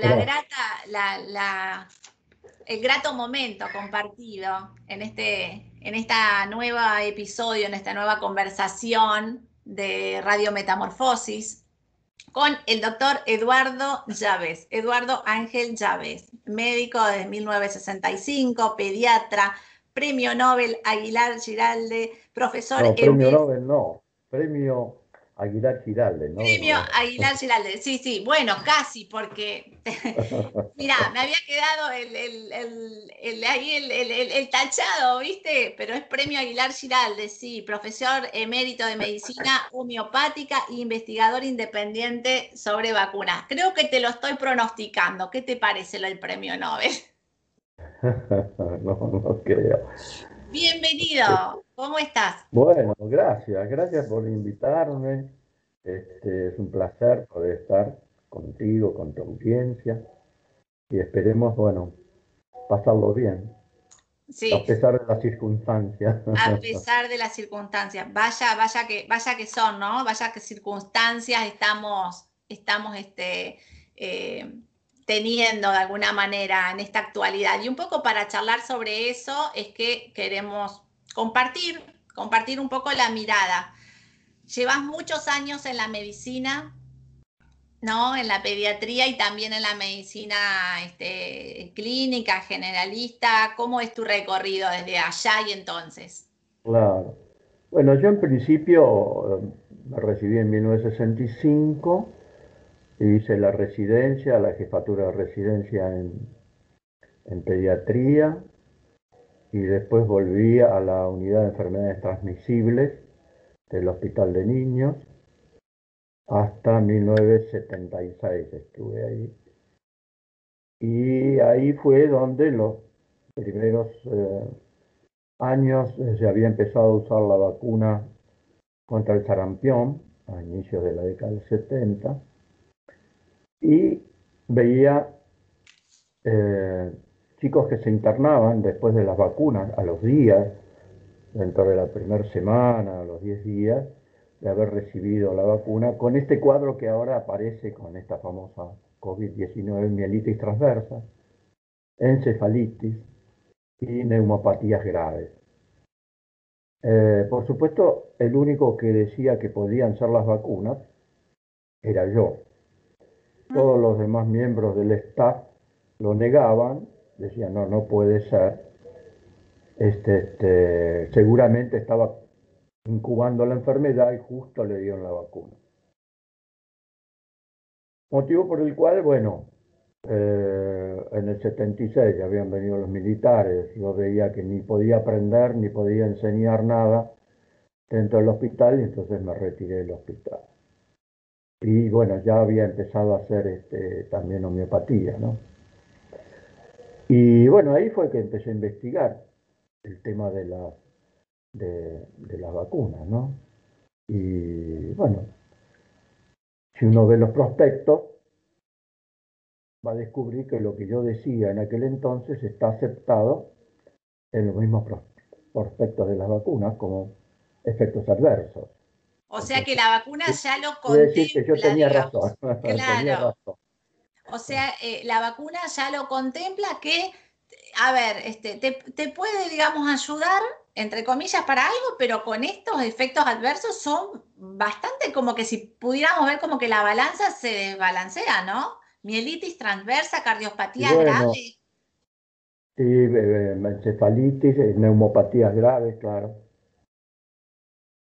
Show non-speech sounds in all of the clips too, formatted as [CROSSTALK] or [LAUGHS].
grata, el grato momento compartido en este, en esta nueva episodio, en esta nueva conversación de Radio Metamorfosis con el doctor Eduardo Llaves, Eduardo Ángel Llaves, médico desde 1965, pediatra, premio Nobel Aguilar Giralde, profesor. No, premio Nobel no, premio Aguilar Giralde, ¿no? Premio Aguilar Giralde, sí, sí, bueno, casi, porque, [LAUGHS] mira, me había quedado el, el, ahí el, tachado, ¿viste? Pero es Premio Aguilar Giralde, sí, profesor emérito de medicina homeopática e investigador independiente sobre vacunas. Creo que te lo estoy pronosticando, ¿qué te parece del Premio Nobel? [LAUGHS] no, no creo. Bienvenido, ¿cómo estás? Bueno, gracias, gracias por invitarme. Este, es un placer poder estar contigo, con tu audiencia y esperemos, bueno, pasarlo bien. Sí. A pesar de las circunstancias. A [LAUGHS] pesar de las circunstancias. Vaya, vaya que, vaya que son, ¿no? Vaya que circunstancias estamos, estamos este, eh, teniendo de alguna manera en esta actualidad. Y un poco para charlar sobre eso es que queremos compartir, compartir un poco la mirada. Llevas muchos años en la medicina, ¿no? En la pediatría y también en la medicina este, clínica, generalista. ¿Cómo es tu recorrido desde allá y entonces? Claro. Bueno, yo en principio eh, me recibí en 1965 Hice la residencia, la jefatura de residencia en, en pediatría y después volví a la unidad de enfermedades transmisibles del Hospital de Niños hasta 1976 estuve ahí. Y ahí fue donde los primeros eh, años se había empezado a usar la vacuna contra el sarampión a inicios de la década del 70 y veía eh, chicos que se internaban después de las vacunas, a los días, dentro de la primera semana, a los 10 días de haber recibido la vacuna, con este cuadro que ahora aparece con esta famosa COVID-19, mielitis transversa, encefalitis y neumopatías graves. Eh, por supuesto, el único que decía que podían ser las vacunas era yo. Todos los demás miembros del staff lo negaban, decían, no, no puede ser. Este, este, seguramente estaba incubando la enfermedad y justo le dieron la vacuna. Motivo por el cual, bueno, eh, en el 76 ya habían venido los militares, yo veía que ni podía aprender ni podía enseñar nada dentro del hospital y entonces me retiré del hospital y bueno, ya había empezado a hacer este, también homeopatía, ¿no? Y bueno, ahí fue que empecé a investigar el tema de, la, de, las vacunas, ¿no? Y bueno, si uno ve los prospectos, va a descubrir que lo que yo decía en aquel entonces está aceptado en los mismos prospectos de las vacunas como efectos adversos. O sea que la vacuna ya lo contempla. yo tenía razón. [LAUGHS] Claro. O sea, eh, la vacuna ya lo contempla que, a ver, este, te, puede, digamos, ayudar, entre comillas, para algo, pero con estos efectos adversos son bastante como que si pudiéramos ver como que la balanza se desbalancea, ¿no? Mielitis transversa, cardiopatía grave. Sí, eh, encefalitis, neumopatías graves, claro.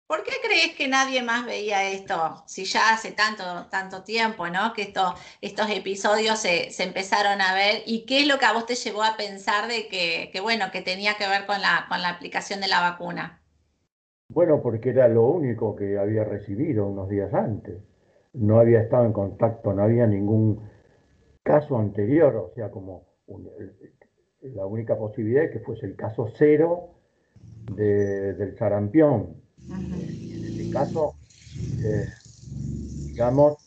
¿Por qué crees que nadie más veía esto? Si ya hace tanto, tanto tiempo, ¿no? Que esto, estos episodios se, empezaron a ver. ¿Y qué es lo que a vos te llevó a pensar de que, bueno, que tenía que ver con la, con la aplicación de la vacuna? Bueno, porque era lo único que había recibido unos días antes. No había estado en contacto, no había ningún caso anterior, o sea, como la única posibilidad es que fuese el caso cero del sarampión en este caso, eh, digamos,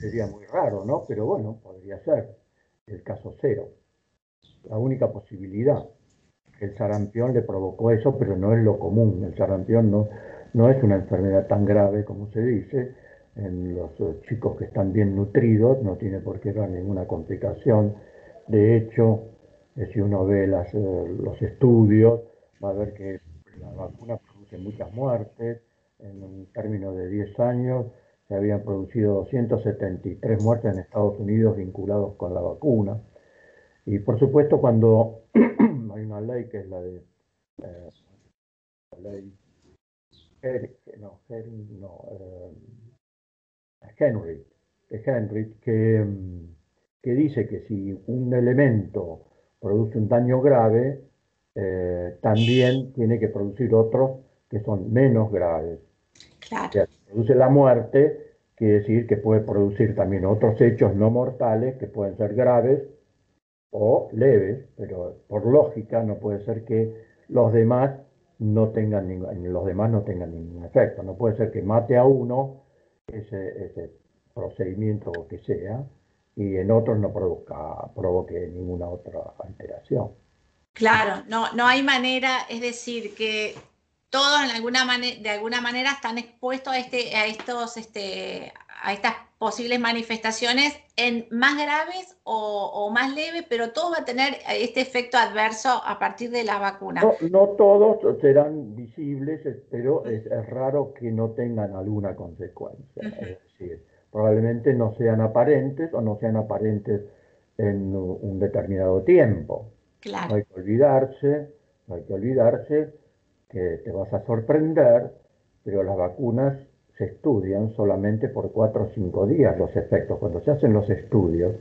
sería muy raro, ¿no? Pero bueno, podría ser el caso cero. La única posibilidad. El sarampión le provocó eso, pero no es lo común. El sarampión no, no es una enfermedad tan grave como se dice. en los eh, chicos que están bien nutridos, no tiene por qué dar ninguna complicación. De hecho, eh, si uno ve las, los estudios, va a ver que la vacuna produce muchas muertes. En un término de 10 años se habían producido 273 muertes en Estados Unidos vinculados con la vacuna. Y por supuesto, cuando [CLEARS THROAT] hay una ley que es la de la ley no, Henry, Henry que, que, dice que si un elemento produce un daño grave, eh, también tiene que producir otros que son menos graves. Claro. si produce la muerte, quiere decir que puede producir también otros hechos no mortales que pueden ser graves o leves, pero por lógica no puede ser que los demás no tengan ningún, los demás no tengan ningún efecto. No puede ser que mate a uno ese, ese procedimiento o que sea y en otros no produzca, provoque ninguna otra alteración. Claro, no, no hay manera, es decir, que todos en alguna de alguna manera están expuestos a, este, a, estos, este, a estas posibles manifestaciones en más graves o, más leves, pero todo va a tener este efecto adverso a partir de la vacuna. No, todos serán visibles, pero es, raro que no tengan alguna consecuencia. Es decir, probablemente no sean aparentes o no sean aparentes en un determinado tiempo. No hay que olvidarse, no hay que olvidarse que te vas a sorprender, pero las vacunas se estudian solamente por cuatro o cinco días los efectos. Cuando se hacen los estudios,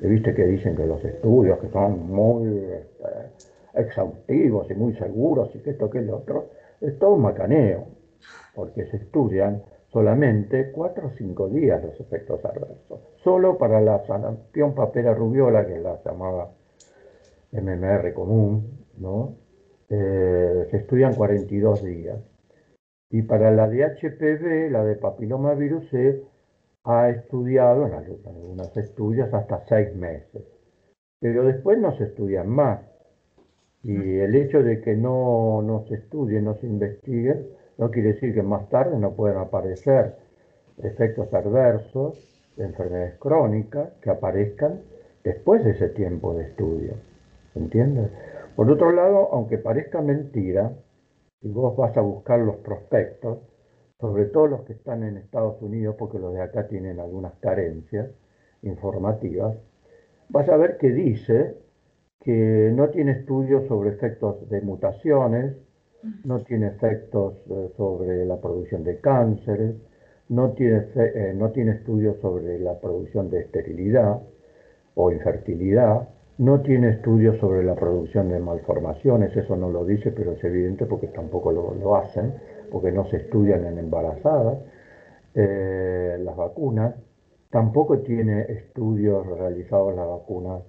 que viste que dicen que los estudios que son muy este, exhaustivos y muy seguros y que esto que el otro, es todo un macaneo, porque se estudian solamente cuatro o cinco días los efectos adversos. Solo para la sarampión papera rubiola, que la llamaba MMR común, ¿no? Eh, se estudian 42 días. Y para la de HPV, la de papilomavirus, se ha estudiado en algunos estudios hasta seis meses. Pero después no se estudian más. Y el hecho de que no, no se estudie, no se investigue, no quiere decir que más tarde no puedan aparecer efectos adversos de enfermedades crónicas que aparezcan después de ese tiempo de estudio. ¿Entiendes? Por otro lado, aunque parezca mentira, si vos vas a buscar los prospectos, sobre todo los que están en Estados Unidos, porque los de acá tienen algunas carencias informativas, vas a ver que dice que no tiene estudios sobre efectos de mutaciones, no tiene efectos eh, sobre la producción de cánceres, no tiene, eh, no tiene estudios sobre la producción de esterilidad o infertilidad, no tiene estudios sobre la producción de malformaciones, eso no lo dice, pero es evidente porque tampoco lo, hacen, porque no se estudian en embarazadas. Eh, las vacunas, tampoco tiene estudios realizados las vacunas,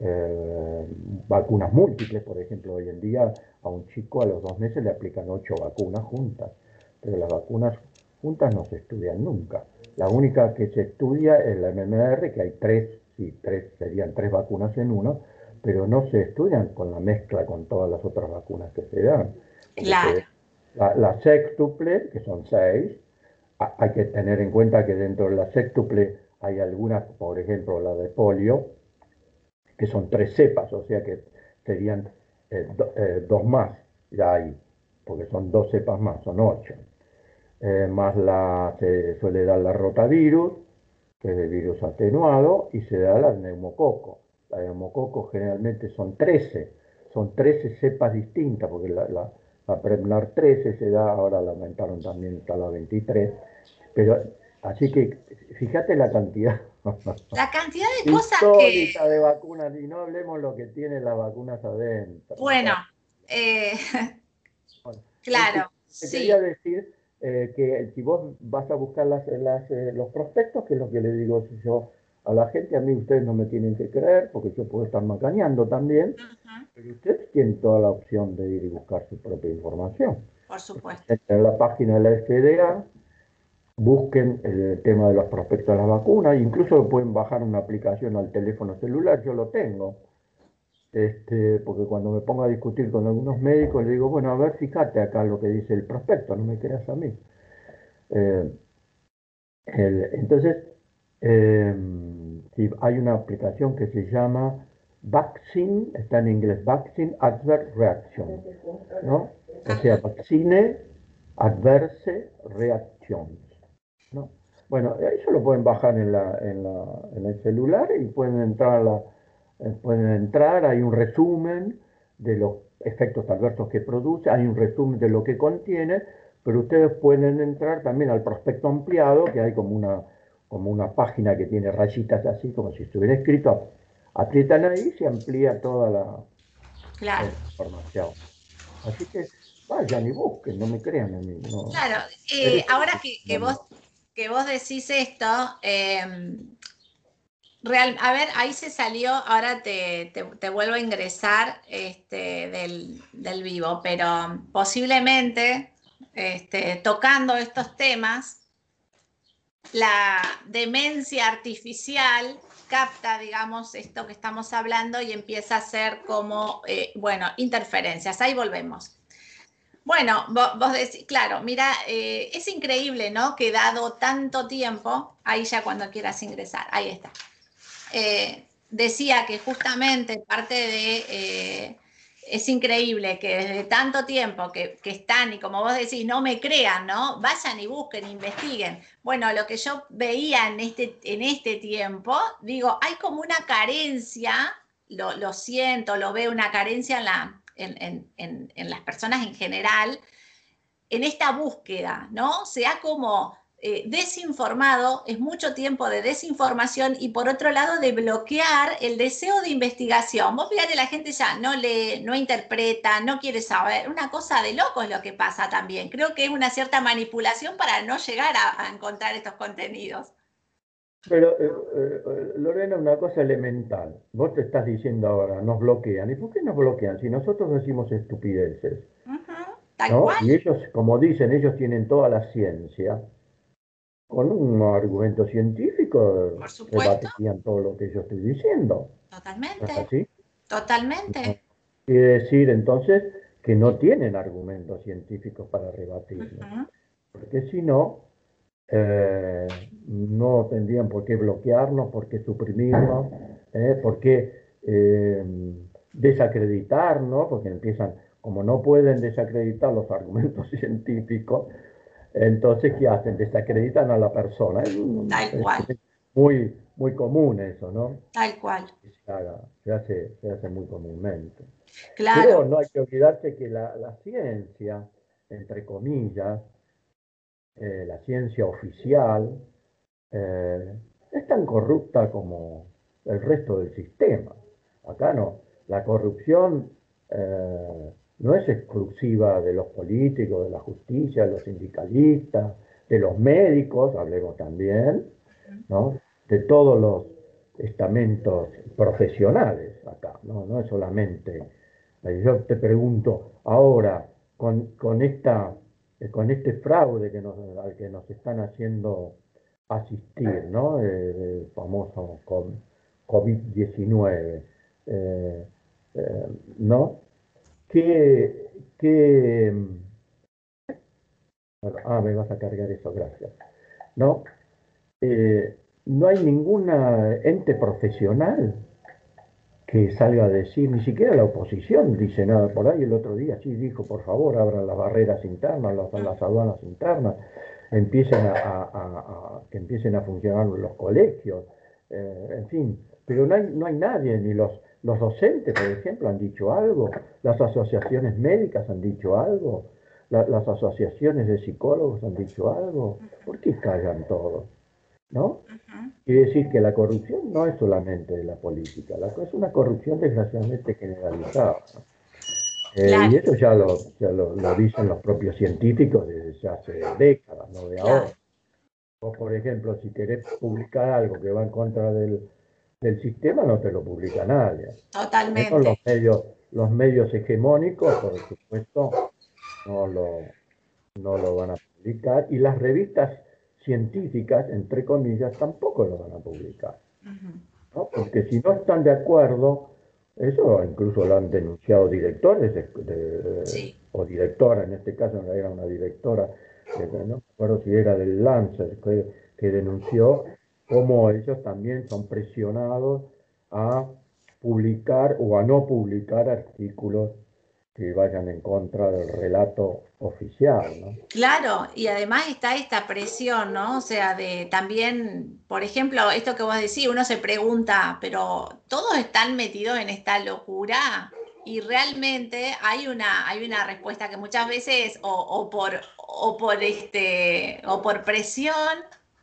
eh, vacunas múltiples, por ejemplo, hoy en día a un chico a los dos meses le aplican ocho vacunas juntas, pero las vacunas juntas no se estudian nunca. La única que se estudia es la MMR, que hay tres sí, tres, serían tres vacunas en uno, pero no se estudian con la mezcla con todas las otras vacunas que se dan. Claro. La, sextuple, que son seis, hay que tener en cuenta que dentro de la sextuple hay algunas, por ejemplo la de polio, que son tres cepas, o sea que serían eh, eh, dos más, ya hay, porque son dos cepas más, son ocho. Eh, más la, se suele dar la rotavirus, que es de virus atenuado, y se da la neumococo. La neumococo generalmente son 13, son 13 cepas distintas, porque la, la, la Prevnar 13 se da, ahora la aumentaron también hasta la 23, pero así que fíjate la cantidad. La cantidad de cosas que... de vacunas, y no hablemos lo que tiene las vacunas adentro. Bueno, eh, [LAUGHS] claro. quería decir eh, que si vos vas a buscar las, eh, los prospectos, que es lo que le digo yo a la gente, a mí ustedes no me tienen que creer, porque yo puedo estar macaneando también, pero ustedes tienen toda la opción de ir y buscar su propia información. Por supuesto. En la página de la FDA, busquen el tema de los prospectos de las vacunas, incluso pueden bajar una aplicación al teléfono celular, yo lo tengo este, porque cuando me pongo a discutir con algunos médicos, le digo, bueno, a ver, fíjate acá lo que dice el prospecto, no me creas a mí. Eh, entonces, em, hay una aplicación que se llama Vaccine, está en inglés, Vaccine Adverse Reaction, ¿no? O sea, Vaccine Adverse Reactions, ¿no? Bueno, eso lo pueden bajar en, la, en, la, en el celular y pueden entrar, la, eh, pueden entrar, hay un resumen de los efectos adversos que produce, hay un resumen de lo que contiene, pero ustedes pueden entrar también al prospecto ampliado, que hay como una, como una página que tiene rayitas así, como si estuviera escrito, aprietan ahí y se amplía toda la, información. Así que vayan y busquen, no me crean a mí. Claro, eh, ahora que, vos, que vos decís esto, em, A ver, ahí se salió, ahora te, vuelvo a ingresar este, del, vivo, pero posiblemente este, tocando estos temas, la demencia artificial capta, digamos, esto que estamos hablando y empieza a ser como, eh, bueno, interferencias. Ahí volvemos. Bueno, vos, decís, claro, mira, eh, es increíble, ¿no? Que dado tanto tiempo, ahí ya cuando quieras ingresar, ahí está. Eh, decía que justamente parte de es increíble que desde tanto tiempo que, están y como vos decís, no me crean, ¿no? Vayan y busquen, investiguen. Bueno, lo que yo veía en este, en este tiempo, digo, hay como una carencia, lo, siento, lo veo, una carencia en, la, en las personas en general, en esta búsqueda, ¿no? Se ha como eh, desinformado, es mucho tiempo de desinformación y por otro lado de bloquear el deseo de investigación. Vos fíjate, la gente ya no lee, no interpreta, no quiere saber. Una cosa de loco es lo que pasa también. Creo que es una cierta manipulación para no llegar a, encontrar estos contenidos. Pero, eh, eh, Lorena, una cosa elemental. Vos te estás diciendo ahora, nos bloquean. ¿Y por qué nos bloquean si nosotros decimos estupideces? Y ellos, como dicen, ellos tienen toda la ciencia con un argumento científico rebatirían todo lo que yo estoy diciendo. Totalmente. Totalmente. quiere decir entonces que no tienen argumentos científicos para rebatirlo. Porque si no, eh, no tendrían por qué bloquearnos, por qué suprimirnos, eh, por qué eh, desacreditarnos, porque empiezan, como no pueden desacreditar los argumentos [LAUGHS] científicos, entonces, ¿qué hacen? Desacreditan a la persona. Tal cual. muy, muy común eso, ¿no? Tal cual. Se, hace, se hace muy comúnmente. Claro. Pero no hay que olvidarse que la, ciencia, entre comillas, eh, la ciencia oficial, eh, es tan corrupta como el resto del sistema. Acá no. La corrupción eh, no es exclusiva de los políticos, de la justicia, de los sindicalistas, de los médicos, hablemos también, ¿no? de todos los estamentos profesionales acá, no, no es solamente. Eh, yo te pregunto, ahora, con, con, esta, eh, con este fraude que nos, al que nos están haciendo asistir, ¿no? el famoso COVID-19, eh, ¿no? Que, que ah, me vas a cargar eso, gracias. No, eh, no hay ninguna ente profesional que salga a decir, ni siquiera la oposición dice nada por ahí. El otro día sí dijo, por favor, abran las barreras internas, las, las aduanas internas, empiecen a, que empiecen a funcionar los colegios, eh, en fin. Pero no hay, no hay nadie, ni los, los docentes, por ejemplo, han dicho algo, las asociaciones médicas han dicho algo, las asociaciones de psicólogos han dicho algo. ¿Por qué callan todos? ¿No? Quiere decir que la corrupción no es solamente de la política, la, es una corrupción desgraciadamente generalizada. Eh, y eso ya, lo, lo, dicen los propios científicos desde hace décadas, no de ahora. O, por ejemplo, si querés publicar algo que va en contra del, del sistema no te lo publica nadie. Totalmente. los medios, los medios hegemónicos, por supuesto, no lo, no lo van a publicar. Y las revistas científicas, entre comillas, tampoco lo van a publicar. Porque si no están de acuerdo, eso incluso lo han denunciado directores o directora, en este caso era una directora, no me acuerdo si era del Lancet, que denunció cómo ellos también son presionados a publicar o a no publicar artículos que vayan en contra del relato oficial, ¿no? Claro, y además está esta presión, ¿no? O sea, de también, por ejemplo, esto que vos decís, uno se pregunta, pero todos están metidos en esta locura y realmente hay una, hay una respuesta que muchas veces o, por, o, por, este, o por presión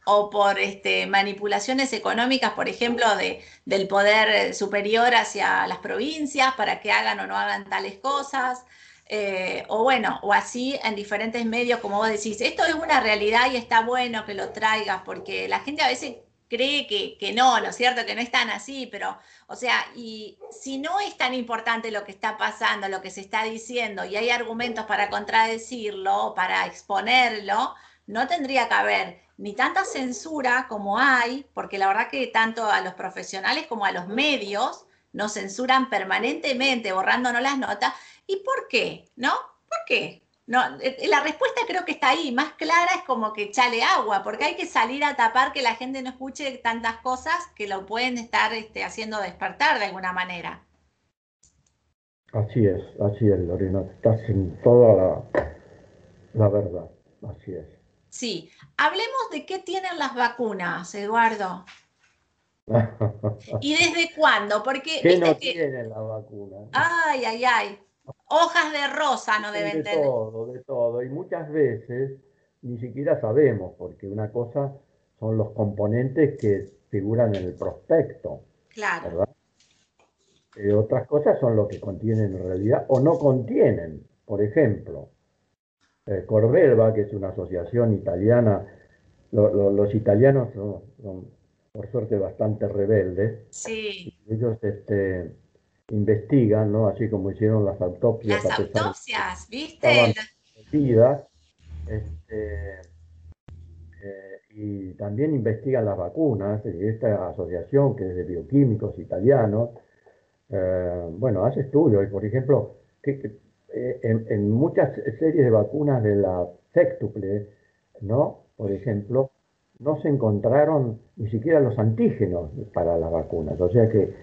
o por este, manipulaciones económicas, por ejemplo, de, del poder superior hacia las provincias para que hagan o no hagan tales cosas. Eh, o bueno, o así en diferentes medios, como vos decís, esto es una realidad y está bueno que lo traigas, porque la gente a veces cree que, que, no, ¿no es cierto? Que no es tan así, pero, o sea, y si no es tan importante lo que está pasando, lo que se está diciendo, y hay argumentos para contradecirlo, para exponerlo, no tendría que haber ni tanta censura como hay, porque la verdad que tanto a los profesionales como a los medios nos censuran permanentemente, borrándonos las notas. ¿Y por qué? ¿No? ¿Por qué? No, eh, eh, la respuesta creo que está ahí, más clara es como que chale agua, porque hay que salir a tapar que la gente no escuche tantas cosas que lo pueden estar este, haciendo despertar de alguna manera. Así es, así es, Lorena, estás en toda la, la verdad, así es. Sí, hablemos de qué tienen las vacunas, Eduardo. [LAUGHS] ¿Y desde cuándo? Porque ¿Qué no tienen las vacunas? Ay, ay, ay. Hojas de rosa no deben tener. De todo, de todo. Y muchas veces ni siquiera sabemos, porque una cosa son los componentes que figuran en el prospecto. Claro. ¿verdad? Eh, otras cosas son lo que contienen en realidad o no contienen. Por ejemplo, eh, que es una asociación italiana, los italianos son, por suerte bastante rebeldes. Sí. ellos este, investigan, ¿no? Así como hicieron las autopsias. Las autopsias, ¿viste? este, eh, y también investigan las vacunas. Y esta asociación, que es de bioquímicos italianos, eh, bueno, hace estudios. Y, por ejemplo, que, eh, en, muchas series de vacunas de la sextuple, ¿no? Por ejemplo, no se encontraron ni siquiera los antígenos para las vacunas, o sea que,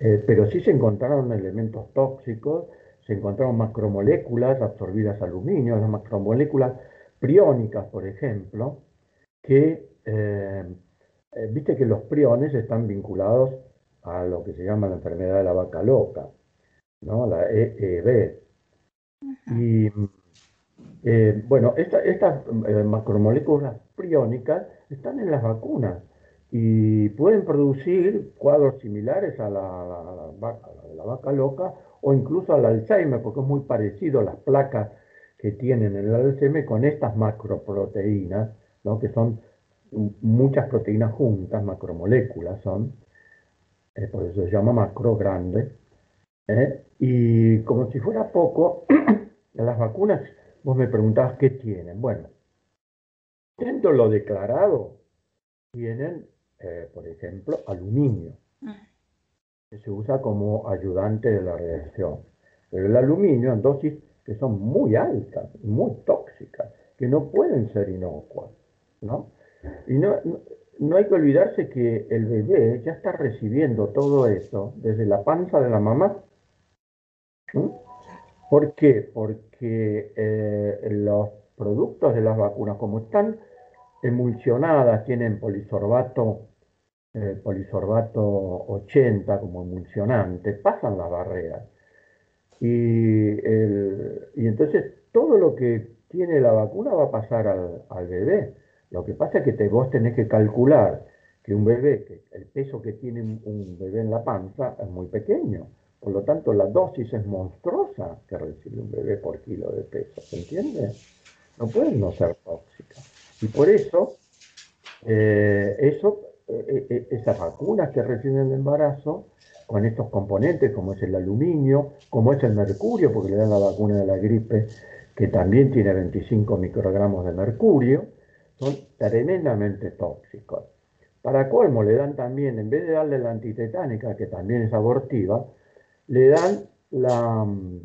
eh, pero sí se encontraron elementos tóxicos, se encontraron macromoléculas absorbidas aluminio, las macromoléculas priónicas, por ejemplo, que, eh, viste que los priones están vinculados a lo que se llama la enfermedad de la vaca loca, ¿no? La EEB, y eh, bueno, estas eh, macromoléculas priónicas están en las vacunas y pueden producir cuadros similares a la, la, vaca loca o incluso al Alzheimer, porque es muy parecido a las placas que tienen en el Alzheimer con estas macroproteínas, ¿no? que son muchas proteínas juntas, macromoléculas son, eh, por eso se llama macro grande. Y como si fuera poco, [CLEARS THROAT] las vacunas, vos me preguntabas qué tienen. Bueno, dentro lo declarado, tienen, eh, por ejemplo, aluminio, que se usa como ayudante de la reacción. Pero el aluminio en dosis que son muy altas, muy tóxicas, que no pueden ser inocuas, ¿no? Y no, no, hay que olvidarse que el bebé ya está recibiendo todo eso desde la panza de la mamá. ¿Por qué? Porque eh, los productos de las vacunas, como están emulsionadas, tienen polisorbato, eh, polisorbato 80 como emulsionante, pasan las barreras. Y, entonces todo lo que tiene la vacuna va a pasar al, bebé. Lo que pasa es que vos tenés que calcular que un bebé, que el peso que tiene un bebé en la panza es muy pequeño. Por lo tanto, la dosis es monstruosa que recibe un bebé por kilo de peso, ¿se entiende? No pueden no ser tóxicas. Y por eso, eh, eso eh, eh, esas vacunas que reciben el embarazo, con estos componentes como es el aluminio, como es el mercurio, porque le dan la vacuna de la gripe, que también tiene 25 microgramos de mercurio, son tremendamente tóxicos. Para colmo, le dan también, en vez de darle la antitetánica, que también es abortiva, le dan la mm,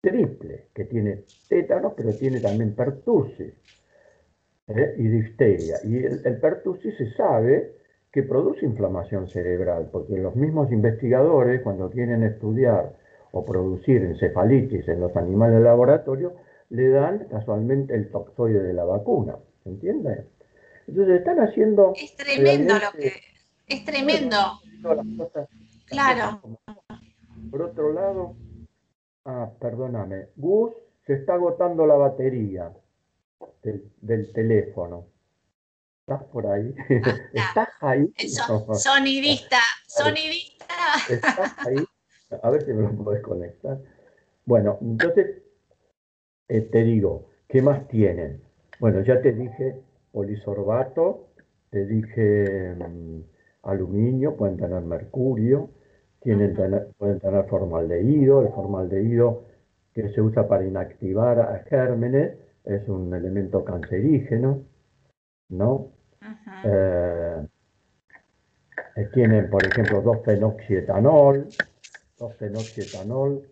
triple, que tiene tétanos, pero tiene también pertussis. ¿eh? y difteria. Y el, el pertussis se sabe que produce inflamación cerebral, porque los mismos investigadores, cuando quieren estudiar o producir encefalitis en los animales de laboratorio, le dan casualmente el toxoide de la vacuna. ¿Se entiende? Entonces están haciendo... Es tremendo lo que... Es tremendo. claro. Por otro lado, ah, perdóname, Gus, se está agotando la batería del teléfono. ¿Estás por ahí? [LAUGHS] ¿Estás ahí? sonidista, sonidista. ¿Estás ahí? A ver si me lo puedes conectar. Bueno, entonces eh, te digo, ¿qué más tienen? Bueno, ya te dije polisorbato, te dije mm, aluminio, pueden tener mercurio, tienen pueden tener formaldehído, el formaldehído que se usa para inactivar a gérmenes es un elemento cancerígeno. ¿no? Eh, eh, tienen, por ejemplo, 2-fenoxietanol, 2-fenoxietanol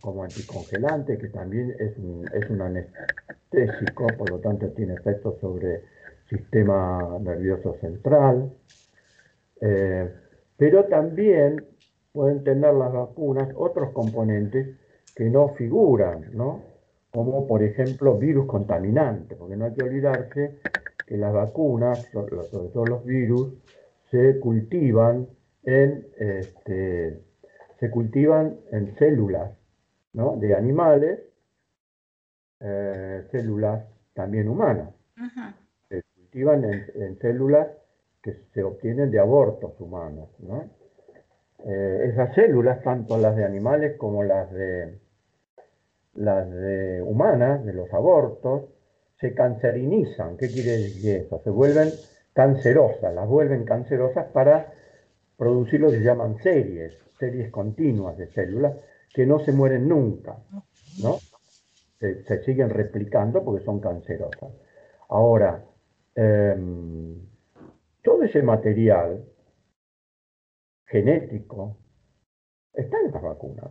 como anticongelante, que también es un, es un anestésico, por lo tanto tiene efectos sobre el sistema nervioso central. Eh, pero también pueden tener las vacunas otros componentes que no figuran, ¿no? como por ejemplo virus contaminantes, porque no hay que olvidarse que las vacunas, sobre todo los virus, se cultivan en, este, se cultivan en células de animales, eh, células también humanas. Se cultivan en, células que se obtienen de abortos humanos. Eh, esas células, tanto las de animales como las de, las de humanas, de los abortos, se cancerinizan. ¿Qué quiere decir eso? Se vuelven cancerosas, las vuelven cancerosas para producir lo que se llaman series, series continuas de células que no se mueren nunca, ¿no? Se, siguen replicando porque son cancerosas. Ahora, em, todo ese material genético está en las vacunas.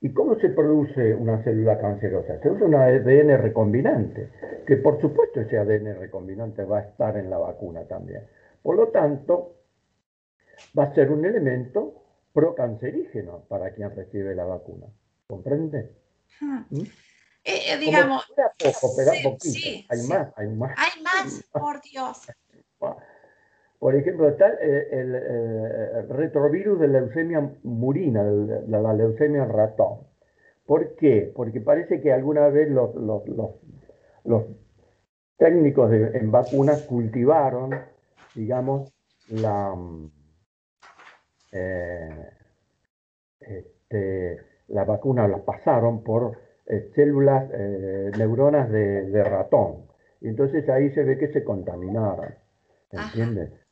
¿Y cómo se produce una célula cancerosa? Se usa un ADN recombinante, que por supuesto ese ADN recombinante va a estar en la vacuna también. Por lo tanto, va a ser un elemento procancerígeno para quien recibe la vacuna. ¿Comprende? Hmm. ¿Mm? Eh, eh, digamos. Poco, sí, hay más, hay más. Hay más, por Dios. [LAUGHS] Por ejemplo, está el, retrovirus de leucemia murina, de la, leucemia ratón. ¿Por qué? Porque parece que alguna vez los, técnicos en vacunas cultivaron, digamos, la, eh, este, la vacuna la pasaron por eh, células, eh, neuronas de, ratón. Y entonces ahí se ve que se contaminaron. ¿Entiendes?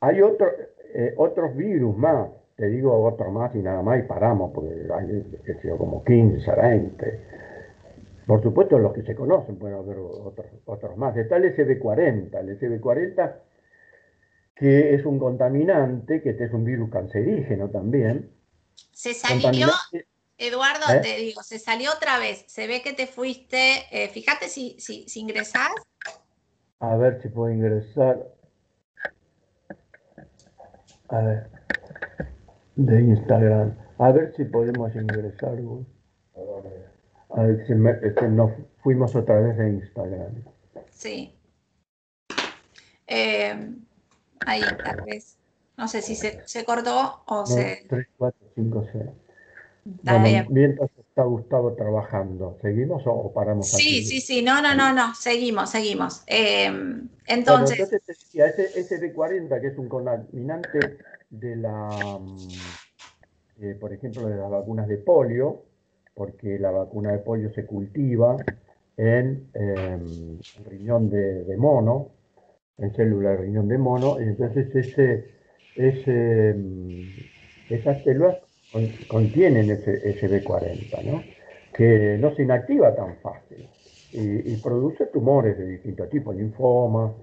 Hay otro, eh, otros virus más, te digo otro más y nada más y paramos, porque hay como 15, 20. Por supuesto los que se conocen, pueden haber otros, otros más. Está el SB40, el SB40 que es un contaminante, que este es un virus cancerígeno también. Se salió, Eduardo, ¿Eh? te digo, se salió otra vez. Se ve que te fuiste, eh, fíjate si, si, si ingresás. A ver si puedo ingresar. A ver. De Instagram. A ver si podemos ingresar. A ver si, nos fuimos otra vez de Instagram. Sí. Eh, ahí, tal vez. No sé si se, se cortó o se. 3, 4, 5, 6. Bueno, mientras está Gustavo trabajando, ¿seguimos o paramos? Sí, sí, sí, no, no, no, no, seguimos, seguimos. Eh, entonces. entonces decía, ese, SB40, que es un contaminante de la, mm, eh, por ejemplo, de las vacunas de polio, porque la vacuna de polio se cultiva en em, riñón de, mono, en célula de riñón de mono, y entonces ese, ese, mm, esas células contienen ese SB40, ¿no? que no se inactiva tan fácil y, produce tumores de distintos tipos, linfoma,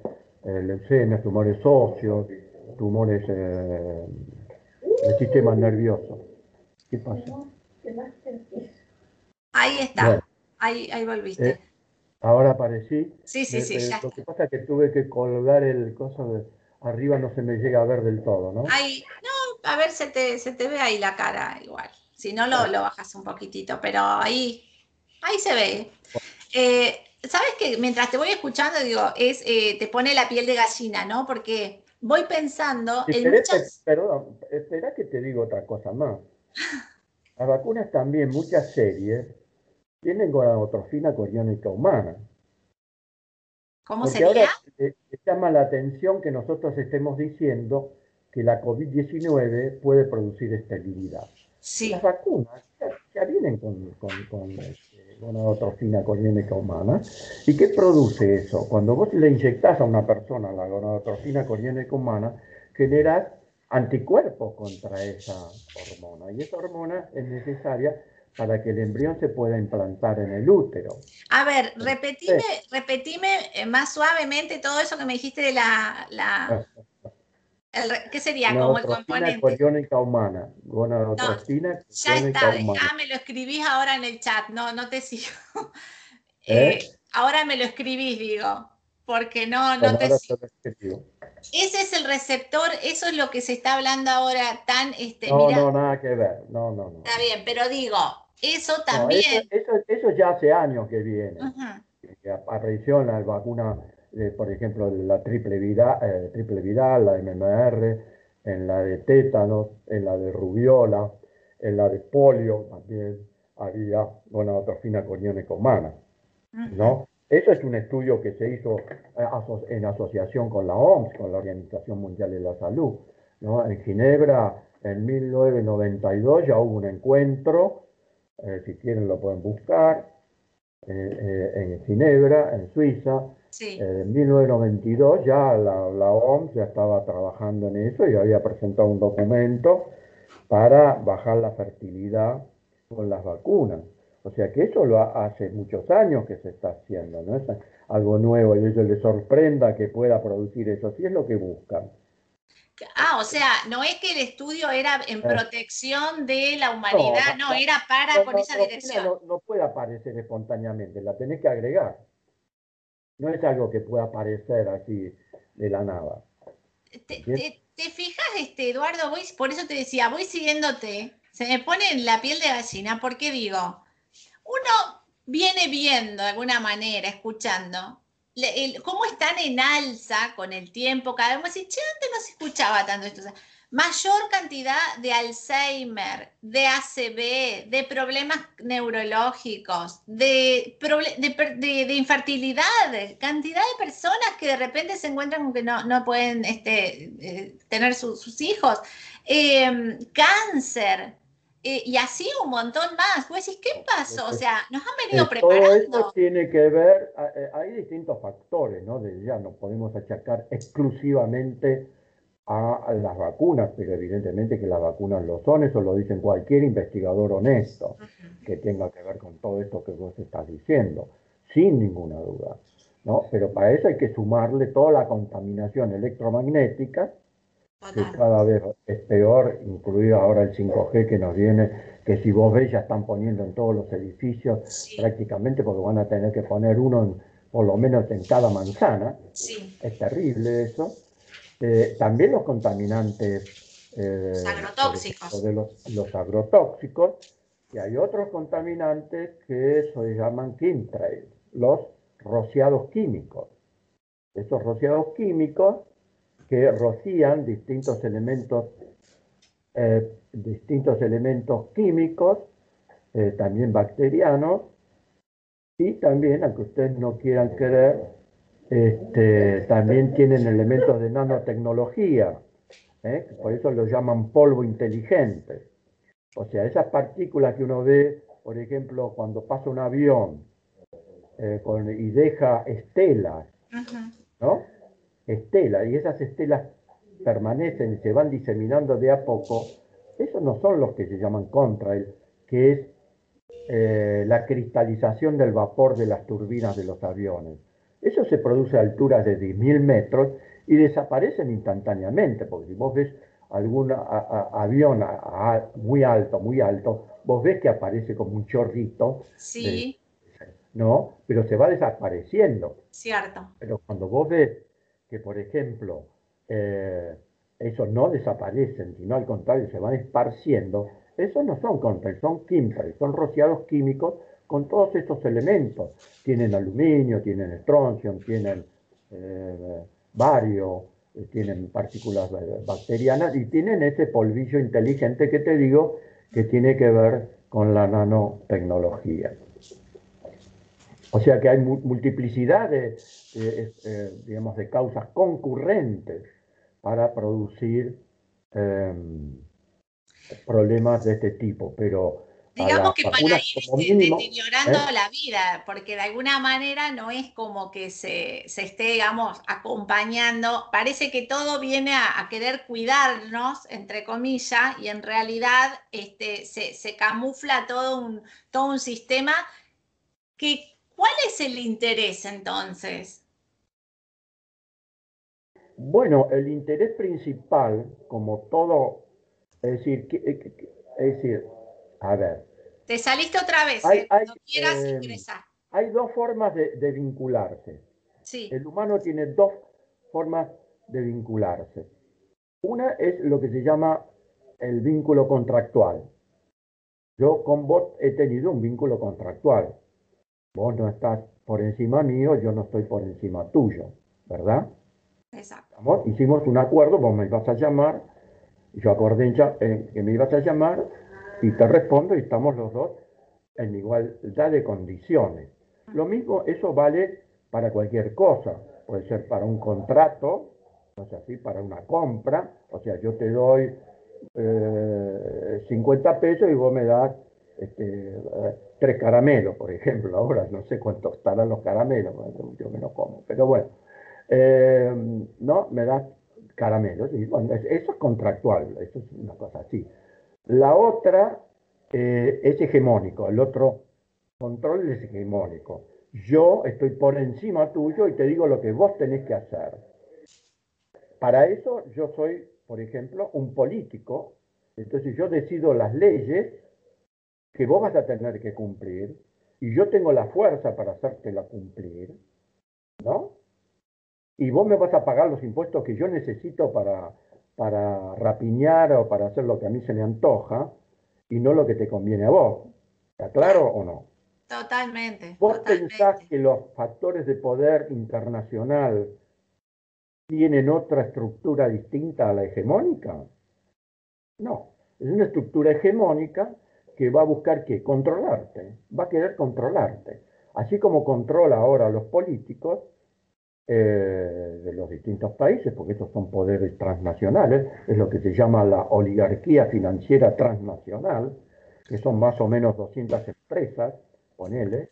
eh, leucemias, tumores óseos, tumores eh, del sistema nervioso. ¿Qué pasa? Ahí está, ahí, ahí volviste. Eh, Ahora aparecí. Sí, sí, sí, ya Lo que pasa es que tuve que colgar el coso de arriba, no se me llega a ver del todo, ¿no? Ahí, no, a ver, se te, se te ve ahí la cara igual. Si no, lo, lo bajas un poquitito, pero ahí, ahí se ve. Eh, Sabes que mientras te voy escuchando, digo, es, eh, te pone la piel de gallina, ¿no? Porque voy pensando en muchas... Perdón, espera que te digo otra cosa más. [LAUGHS] Las vacunas también, muchas series, tienen gonadotrofina coriónica humana. ¿Cómo sería? Ahora eh, llama la atención que nosotros estemos diciendo que la COVID-19 puede producir esterilidad. Sí. Las vacunas ya, vienen con, con, con este, gonadotrofina coriónica humana. ¿Y qué produce eso? Cuando vos le inyectás a una persona la gonadotrofina coriónica humana, generas anticuerpos contra esa hormona. Y esa hormona es necesaria para que el embrión se pueda implantar en el útero. A ver, repetime, repetime eh, más suavemente todo eso que me dijiste de la, la ¿Qué sería como el componente? coriónica humana. Gonadotrofina no, ya está, ya me lo escribís ahora en el chat, no, no te sigo. [LAUGHS] ¿Eh? Eh, ahora me lo escribís, digo, porque no, no te sigo. Ese es el receptor, eso es lo que se está hablando ahora tan... Este, no, no, nada que ver, no, no, no. Está bien, pero digo, eso también... eso, eso, ya hace años que viene. Apareció en la vacuna por ejemplo, la triple viral, eh, triple viral, la MMR, en la de tétanos, en la de rubiola, en la de polio también había gonadotrofina coriónica humana, ¿no? Eso es un estudio que se hizo eh, en asociación con la OMS, con la Organización Mundial de la Salud, ¿no? En Ginebra, en 1992 ya hubo un encuentro, eh, si quieren lo pueden buscar, en Ginebra, en Suiza, en 1992 ya la, la, OMS ya estaba trabajando en eso y había presentado un documento para bajar la fertilidad con las vacunas. O sea que eso lo hace muchos años que se está haciendo, no es algo nuevo y a ellos les sorprenda que pueda producir eso, si es lo que buscan. Ah, o sea, no es que el estudio era en eh. protección de la humanidad, no, era para con esa dirección. No, no puede aparecer espontáneamente, la tenés que agregar. No es algo que pueda aparecer así de la nada. ¿Te, fijas, este, Eduardo? Voy, por eso te decía, voy siguiéndote. Se me pone en la piel de gallina, porque digo, uno viene viendo de alguna manera, escuchando, cómo están en alza con el tiempo, cada vez más, y che, antes no se escuchaba tanto esto mayor cantidad de Alzheimer, de ACV, de problemas neurológicos, de, de, infertilidad, cantidad de personas que de repente se encuentran con que no, pueden este, eh, tener sus hijos, em, cáncer. Eh, y así un montón más. Pues decís, ¿qué pasó? O sea, nos han venido preparando. Todo esto tiene que ver, eh, hay distintos factores, ¿no? ya no podemos achacar exclusivamente a las vacunas, pero evidentemente que las vacunas lo son, eso lo dicen cualquier investigador honesto que tenga que ver con todo esto que vos estás diciendo, sin ninguna duda. ¿no? Pero para eso hay que sumarle toda la contaminación electromagnética, que cada vez es peor, incluido ahora el 5G que nos viene, que si vos ves ya están poniendo en todos los edificios prácticamente, porque van a tener que poner uno por lo menos en cada manzana. Es terrible eso. Eh, también los contaminantes eh, agrotóxicos. De los, agrotóxicos, y hay otros contaminantes que se llaman chemtrails, los rociados químicos. Esos rociados químicos que rocían distintos elementos, eh, distintos elementos químicos, también bacterianos, y también, aunque ustedes no quieran creer, este, también tienen elementos de nanotecnología, ¿eh? por eso lo llaman polvo inteligente. O sea, esas partículas que uno ve, por ejemplo, cuando pasa un avión eh, y deja estelas, ¿no? Estelas, y esas estelas permanecen y se van diseminando de a poco, esos no son los que se llaman contrail, que es eh, la cristalización del vapor de las turbinas de los aviones. Eso se produce a alturas de 10.000 metros y desaparecen instantáneamente, porque si vos ves algún avión muy alto, muy alto, vos ves que aparece como un chorrito. Sí. ¿no? Pero se va desapareciendo. Cierto. Pero cuando vos ves que, por ejemplo, eh, esos no desaparecen, sino al contrario, se van esparciendo, esos no son contras, son químicos, son rociados químicos con todos estos elementos. Tienen aluminio, tienen estroncio, tienen eh, bario, eh, tienen partículas bacterianas y tienen ese polvillo inteligente que te digo que tiene que ver con la nanotecnología. O sea que hay multiplicidad de, eh, digamos, de causas concurrentes para producir em, problemas de este tipo, pero Digamos que para ir deteriorando ¿eh? la vida, porque de alguna manera no es como que se, esté, digamos, acompañando. Parece que todo viene a, querer cuidarnos, entre comillas, y en realidad este, se, camufla todo un, todo un sistema que, ¿cuál es el interés entonces? Bueno, el interés principal, como todo, es decir, es decir, a ver. Te saliste otra vez, hay, ¿eh? quieras eh, ingresar. Hay dos formas de, vincularse. Sí. El humano tiene dos formas de vincularse. Una es lo que se llama el vínculo contractual. Yo con vos he tenido un vínculo contractual. Vos no estás por encima mío, yo no estoy por encima tuyo, ¿verdad? Exacto. Hicimos un acuerdo, vos me ibas a llamar, yo acordé en que me ibas a llamar y te respondo y estamos los dos en igualdad de condiciones. Lo mismo, eso vale para cualquier cosa. Puede ser para un contrato, o sea, así, para una compra. O sea, yo te doy 50 eh, pesos y vos me das este, eh, tres caramelos, por ejemplo. Ahora no sé cuántos estarán los caramelos, yo me los como. Pero bueno, eh, ¿no? Me das caramelos. Y bueno, eso es contractual, eso es una cosa así. La otra eh, es hegemónico, el otro control es hegemónico. Yo estoy por encima tuyo y te digo lo que vos tenés que hacer. Para eso yo soy, por ejemplo, un político, entonces yo decido las leyes que vos vas a tener que cumplir y yo tengo la fuerza para hacértela cumplir, ¿no? Y vos me vas a pagar los impuestos que yo necesito para para rapiñar o para hacer lo que a mí se me antoja y no lo que te conviene a vos. ¿Está claro o no? Totalmente. ¿Vos pensás que los factores de poder internacional tienen otra estructura distinta a la hegemónica? No, es una estructura hegemónica que va a buscar que controlarte, va a querer controlarte. Así como controla ahora a los políticos, eh, de los distintos países, porque estos son poderes transnacionales, es lo que se llama la oligarquía financiera transnacional, que son más o menos 200 empresas, ponele,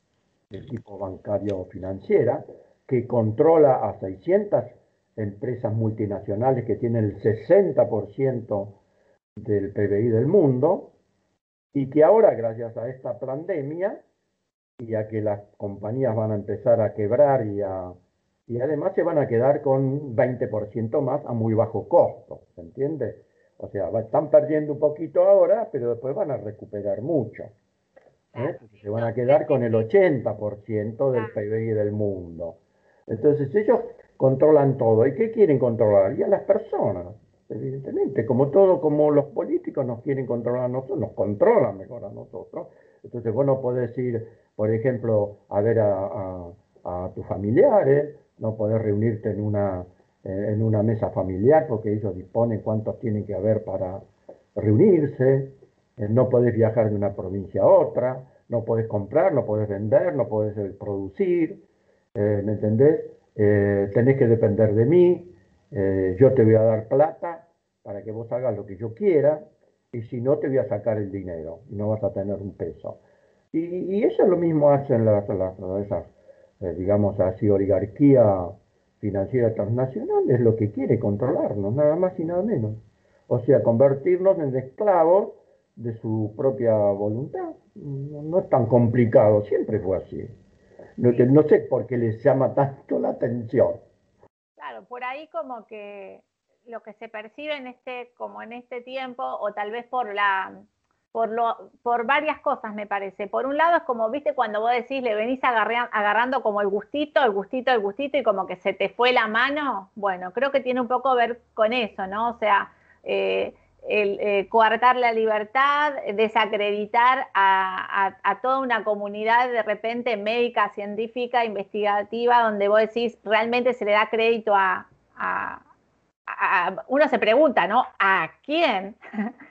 de tipo bancario o financiera, que controla a 600 empresas multinacionales que tienen el 60% del PBI del mundo, y que ahora, gracias a esta pandemia, y a que las compañías van a empezar a quebrar y a y además se van a quedar con un 20% más a muy bajo costo, ¿se entiende? O sea, están perdiendo un poquito ahora, pero después van a recuperar mucho. ¿eh? Se van a quedar con el 80% del PIB del mundo. Entonces ellos controlan todo. ¿Y qué quieren controlar? Y a las personas, evidentemente. Como todo, como los políticos nos quieren controlar a nosotros, nos controlan mejor a nosotros. Entonces vos no podés ir, por ejemplo, a ver a, a tus familiares no poder reunirte en una, eh, en una mesa familiar porque ellos disponen cuántos tienen que haber para reunirse, eh, no podés viajar de una provincia a otra, no podés comprar, no podés vender, no podés eh, producir, ¿me entendés? tenés que depender de mí, yo te voy a dar plata para que vos hagas lo que yo quiera, y si no te voy a sacar el dinero y no vas a tener un peso. Y, eso es lo mismo hacen las, las, eh, digamos así, oligarquía financiera transnacional es lo que quiere controlarnos, nada más y nada menos. O sea, convertirnos en esclavos de su propia voluntad. No, es tan complicado, siempre fue así. No, no sé por qué les llama tanto la atención. Claro, por ahí como que lo que se percibe en este, como en este tiempo, o tal vez por la por, lo, por varias cosas, me parece. Por un lado es como, viste, cuando vos decís, le venís agarrando como el gustito, el gustito, el gustito, y como que se te fue la mano. Bueno, creo que tiene un poco que ver con eso, ¿no? O sea, eh, el, eh, coartar la libertad, desacreditar a, toda una comunidad de repente médica, científica, investigativa, donde vos decís, realmente se le da crédito a uno se pregunta, ¿no? ¿A quién? [LAUGHS]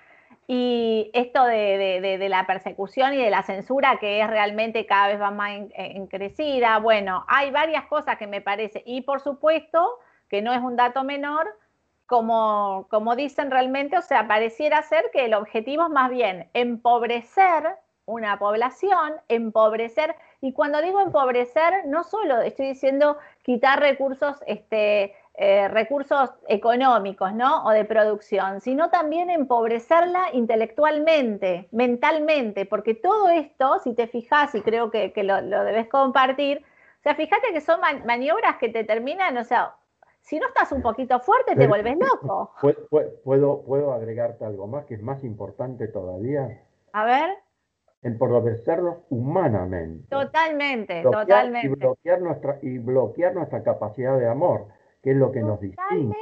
Y esto de, la persecución y de la censura que es realmente cada vez más en, crecida. Bueno, hay varias cosas que me parece. Y por supuesto, que no es un dato menor, como, como dicen realmente, o sea, pareciera ser que el objetivo es más bien empobrecer una población, empobrecer, y cuando digo empobrecer, no solo estoy diciendo quitar recursos este, eh, recursos económicos, ¿no? O de producción, sino también empobrecerla intelectualmente, mentalmente, porque todo esto, si te fijas, y creo que, lo, debes compartir, o sea, fíjate que son maniobras que te terminan, o sea, si no estás un poquito fuerte, te vuelves [LAUGHS] loco. ¿Puedo, ¿Puedo agregarte algo más que es más importante todavía? A ver. Empobrecerlos humanamente. Totalmente, totalmente. Y bloquear, nuestra, y bloquear nuestra capacidad de amor que es lo que nos distingue.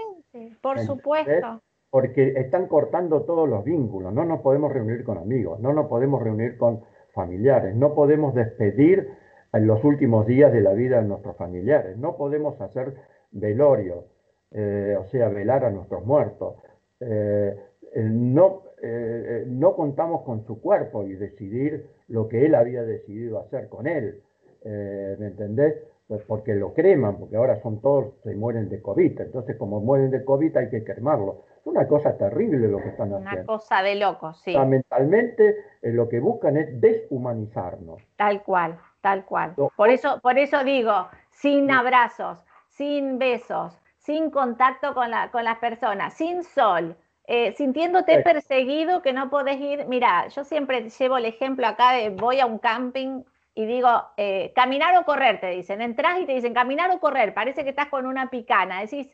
Por supuesto. Porque están cortando todos los vínculos. No nos podemos reunir con amigos, no nos podemos reunir con familiares, no podemos despedir en los últimos días de la vida de nuestros familiares, no podemos hacer velorio, eh, o sea, velar a nuestros muertos. Eh, no, eh, no contamos con su cuerpo y decidir lo que él había decidido hacer con él. ¿Me entendés? Pues porque lo creman, porque ahora son todos, se mueren de COVID. Entonces, como mueren de COVID, hay que cremarlo. Es una cosa terrible lo que están haciendo. Una cosa de locos, sí. Mentalmente, eh, lo que buscan es deshumanizarnos. Tal cual, tal cual. Por eso, por eso digo, sin abrazos, sin besos, sin contacto con, la, con las personas, sin sol, eh, sintiéndote perseguido que no podés ir. Mira, yo siempre llevo el ejemplo acá de voy a un camping y digo, eh, caminar o correr, te dicen. Entras y te dicen, caminar o correr, parece que estás con una picana. Decís,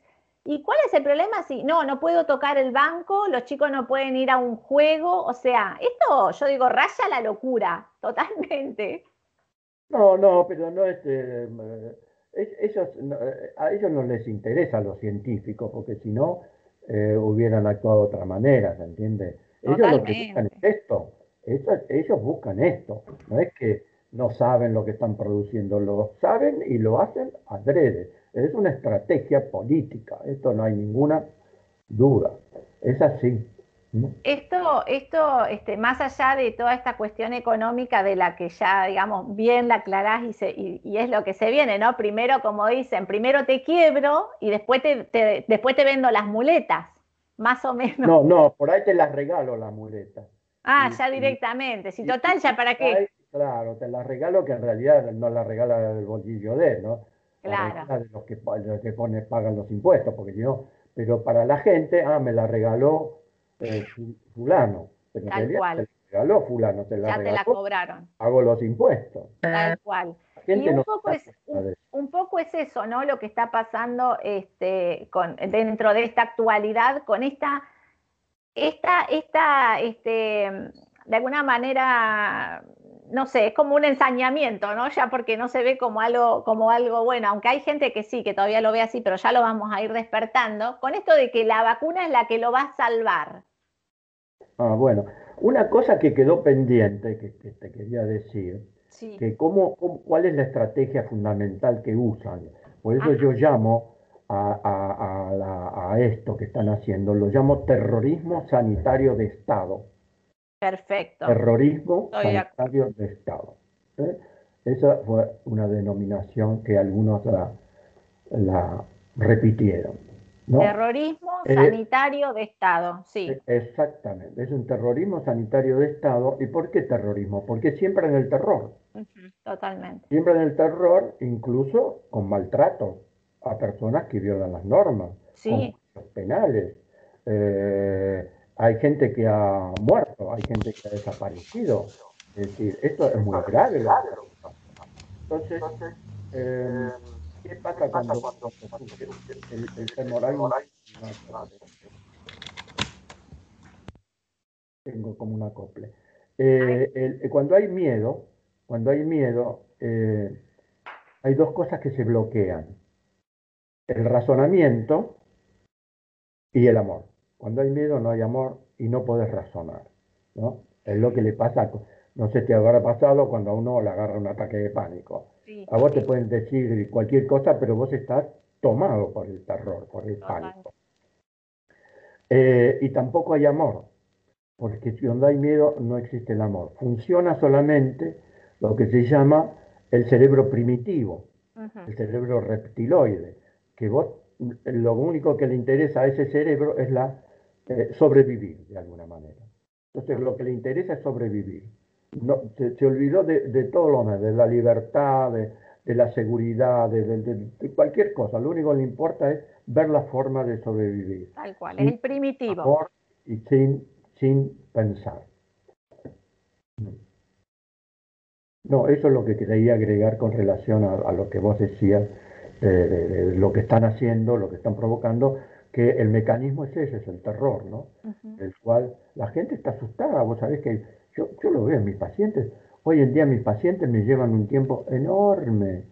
¿y cuál es el problema? Si no, no puedo tocar el banco, los chicos no pueden ir a un juego. O sea, esto, yo digo, raya la locura, [LAUGHS] totalmente. No, no, pero no es... Eh, ellos, eh, a ellos no les interesa lo científico, porque si no, hubieran actuado de otra manera, ¿se entiende? Ellos lo que buscan es esto. ellos buscan esto. No es que no saben lo que están produciendo, lo saben y lo hacen adrede. Es una estrategia política, esto no hay ninguna duda, es así. Esto, esto este, más allá de toda esta cuestión económica de la que ya, digamos, bien la aclarás y, y, es lo que se viene, ¿no? Primero, como dicen, primero te quiebro y después te, después te vendo las muletas, más o menos. No, no, por ahí te las regalo las muletas. Ah, ya directamente. Si total, ya para qué. Claro, te la regalo que en realidad no la regala el bolsillo de él, ¿no? Claro. de los que, que pone, pagan los impuestos, porque yo, pero para la gente, ah, me la regaló eh, [LAUGHS] fulano. Pero Tal cual. Te la regaló fulano, te la ya te la cobraron. Hago los impuestos. Tal cual. Y un, poco es, un, poco es eso, ¿no? Lo que está pasando este, con, dentro de esta actualidad, con esta, esta, esta, este, de alguna manera no sé, es como un ensañamiento, ¿no? Ya porque no se ve como algo, como algo bueno, aunque hay gente que sí, que todavía lo ve así, pero ya lo vamos a ir despertando, con esto de que la vacuna es la que lo va a salvar. Ah, bueno, una cosa que quedó pendiente, que, te quería decir, que cómo, cuál es la estrategia fundamental que usan. Por eso yo llamo a, a esto que están haciendo, lo llamo terrorismo sanitario de Estado. Perfecto. Terrorismo sanitario de Estado. ¿eh? Esa fue una denominación que algunos la, repitieron. Terrorismo eh, sanitario de Estado, sí. E, exactamente, es un terrorismo sanitario de Estado. ¿Y por qué terrorismo? Porque siempre en el terror. totalmente. Siempre en el terror, incluso con maltrato a personas que violan las normas, sí. con penales. Eh, hay gente que ha muerto, hay gente que ha desaparecido. Es decir, esto es muy grave. Entonces, eh, ¿qué pasa cuando el, el femoral Tengo como un acople. Eh, cuando hay miedo, cuando hay miedo, eh, hay dos cosas que se bloquean. El razonamiento y el amor. Cuando hay miedo no hay amor y no puedes razonar. ¿no? Es lo que le pasa, no sé si te habrá pasado cuando a uno le agarra un ataque de pánico. a vos te pueden decir cualquier cosa, pero vos estás tomado por el terror, por el pánico. Eh, y tampoco hay amor, porque si donde hay miedo no existe el amor. Funciona solamente lo que se llama el cerebro primitivo, el cerebro reptiloide, que vos lo único que le interesa a ese cerebro es la eh, sobrevivir de alguna manera. Entonces lo que le interesa es sobrevivir. No, se, olvidó de, todo lo demás, de la libertad, de, la seguridad, de, cualquier cosa. Lo único que le importa es ver la forma de sobrevivir. Tal cual, es el primitivo. y sin, sin pensar. No, eso es lo que quería agregar con relación a, lo que vos decías, de, lo que están haciendo, lo que están provocando, que el mecanismo es ese, es el terror, ¿no? El cual la gente está asustada, vos sabés que yo, yo lo veo en mis pacientes, hoy en día mis pacientes me llevan un tiempo enorme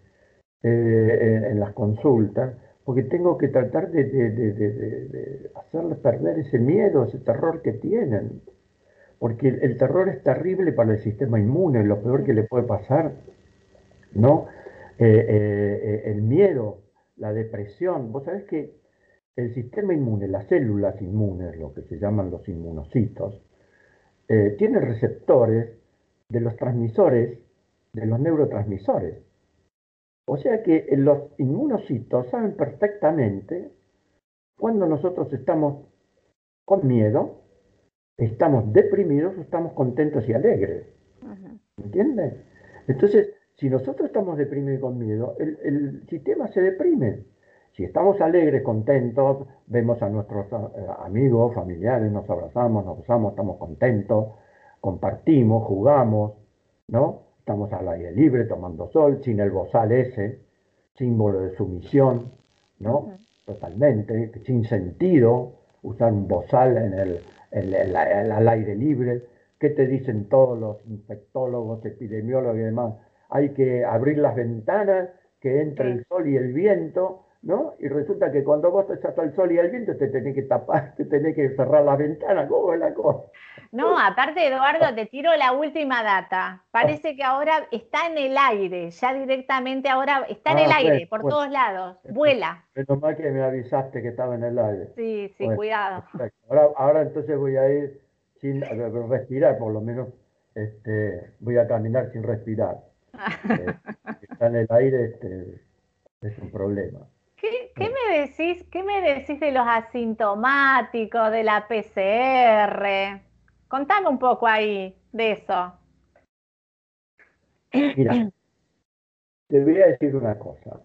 eh, en, las consultas, porque tengo que tratar de, de, hacerles perder ese miedo, ese terror que tienen. Porque el, terror es terrible para el sistema inmune, lo peor que le puede pasar, ¿no? Eh, eh, eh, el miedo, la depresión. Vos sabés que el sistema inmune, las células inmunes, lo que se llaman los inmunocitos, tienen receptores de los transmisores, de los neurotransmisores. O sea que los inmunocitos saben perfectamente cuando nosotros estamos con miedo estamos deprimidos o estamos contentos y alegres. ¿Entiendes? Entonces, si nosotros estamos deprimidos y con miedo, el, sistema se deprime. Si estamos alegres, contentos, vemos a nuestros eh, amigos, familiares, nos abrazamos, nos usamos, estamos contentos, compartimos, jugamos, ¿no? Estamos al aire libre, tomando sol, sin el bozal ese, símbolo de sumisión, ¿no? Totalmente, sin sentido, usar un bozal en el, el, al aire libre, ¿qué te dicen todos los infectólogos, epidemiólogos y demás? Hay que abrir las ventanas, que entre el sol y el viento, ¿no? Y resulta que cuando vos estás al sol y al viento te tenés que tapar, [LAUGHS] te tenés que cerrar las ventanas, ¿cómo es la cosa? No, aparte Eduardo, te tiro la última data. Parece que ahora está en el aire, ya directamente ahora está en el ah, aire, por todos lados, vuela. Menos mal que me avisaste que estaba en el aire. Sí, sí, cuidado. Ahora, ahora entonces voy a ir sin respirar, por lo menos este, voy a caminar sin respirar. Eh, está en el aire este, es un problema. ¿Qué, me decís, ¿Qué me decís de los asintomáticos, de la PCR? Contame un poco ahí de eso. Mira, te voy a decir una cosa.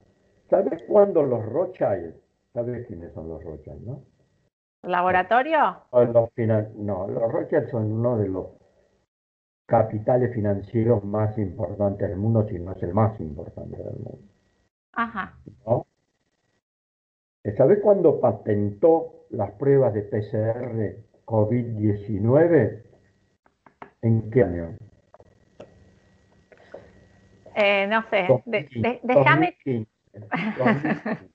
¿Sabes cuándo los Rothschild, sabes quiénes son los Rothschild, no? ¿Laboratorio? Los no, los Rothschild son uno de los capitales financieros más importantes del mundo, si no es el más importante del mundo. Ajá. ¿No? ¿Sabes cuándo patentó las pruebas de PCR COVID-19? ¿En qué año? Eh, no sé, déjame... [LAUGHS]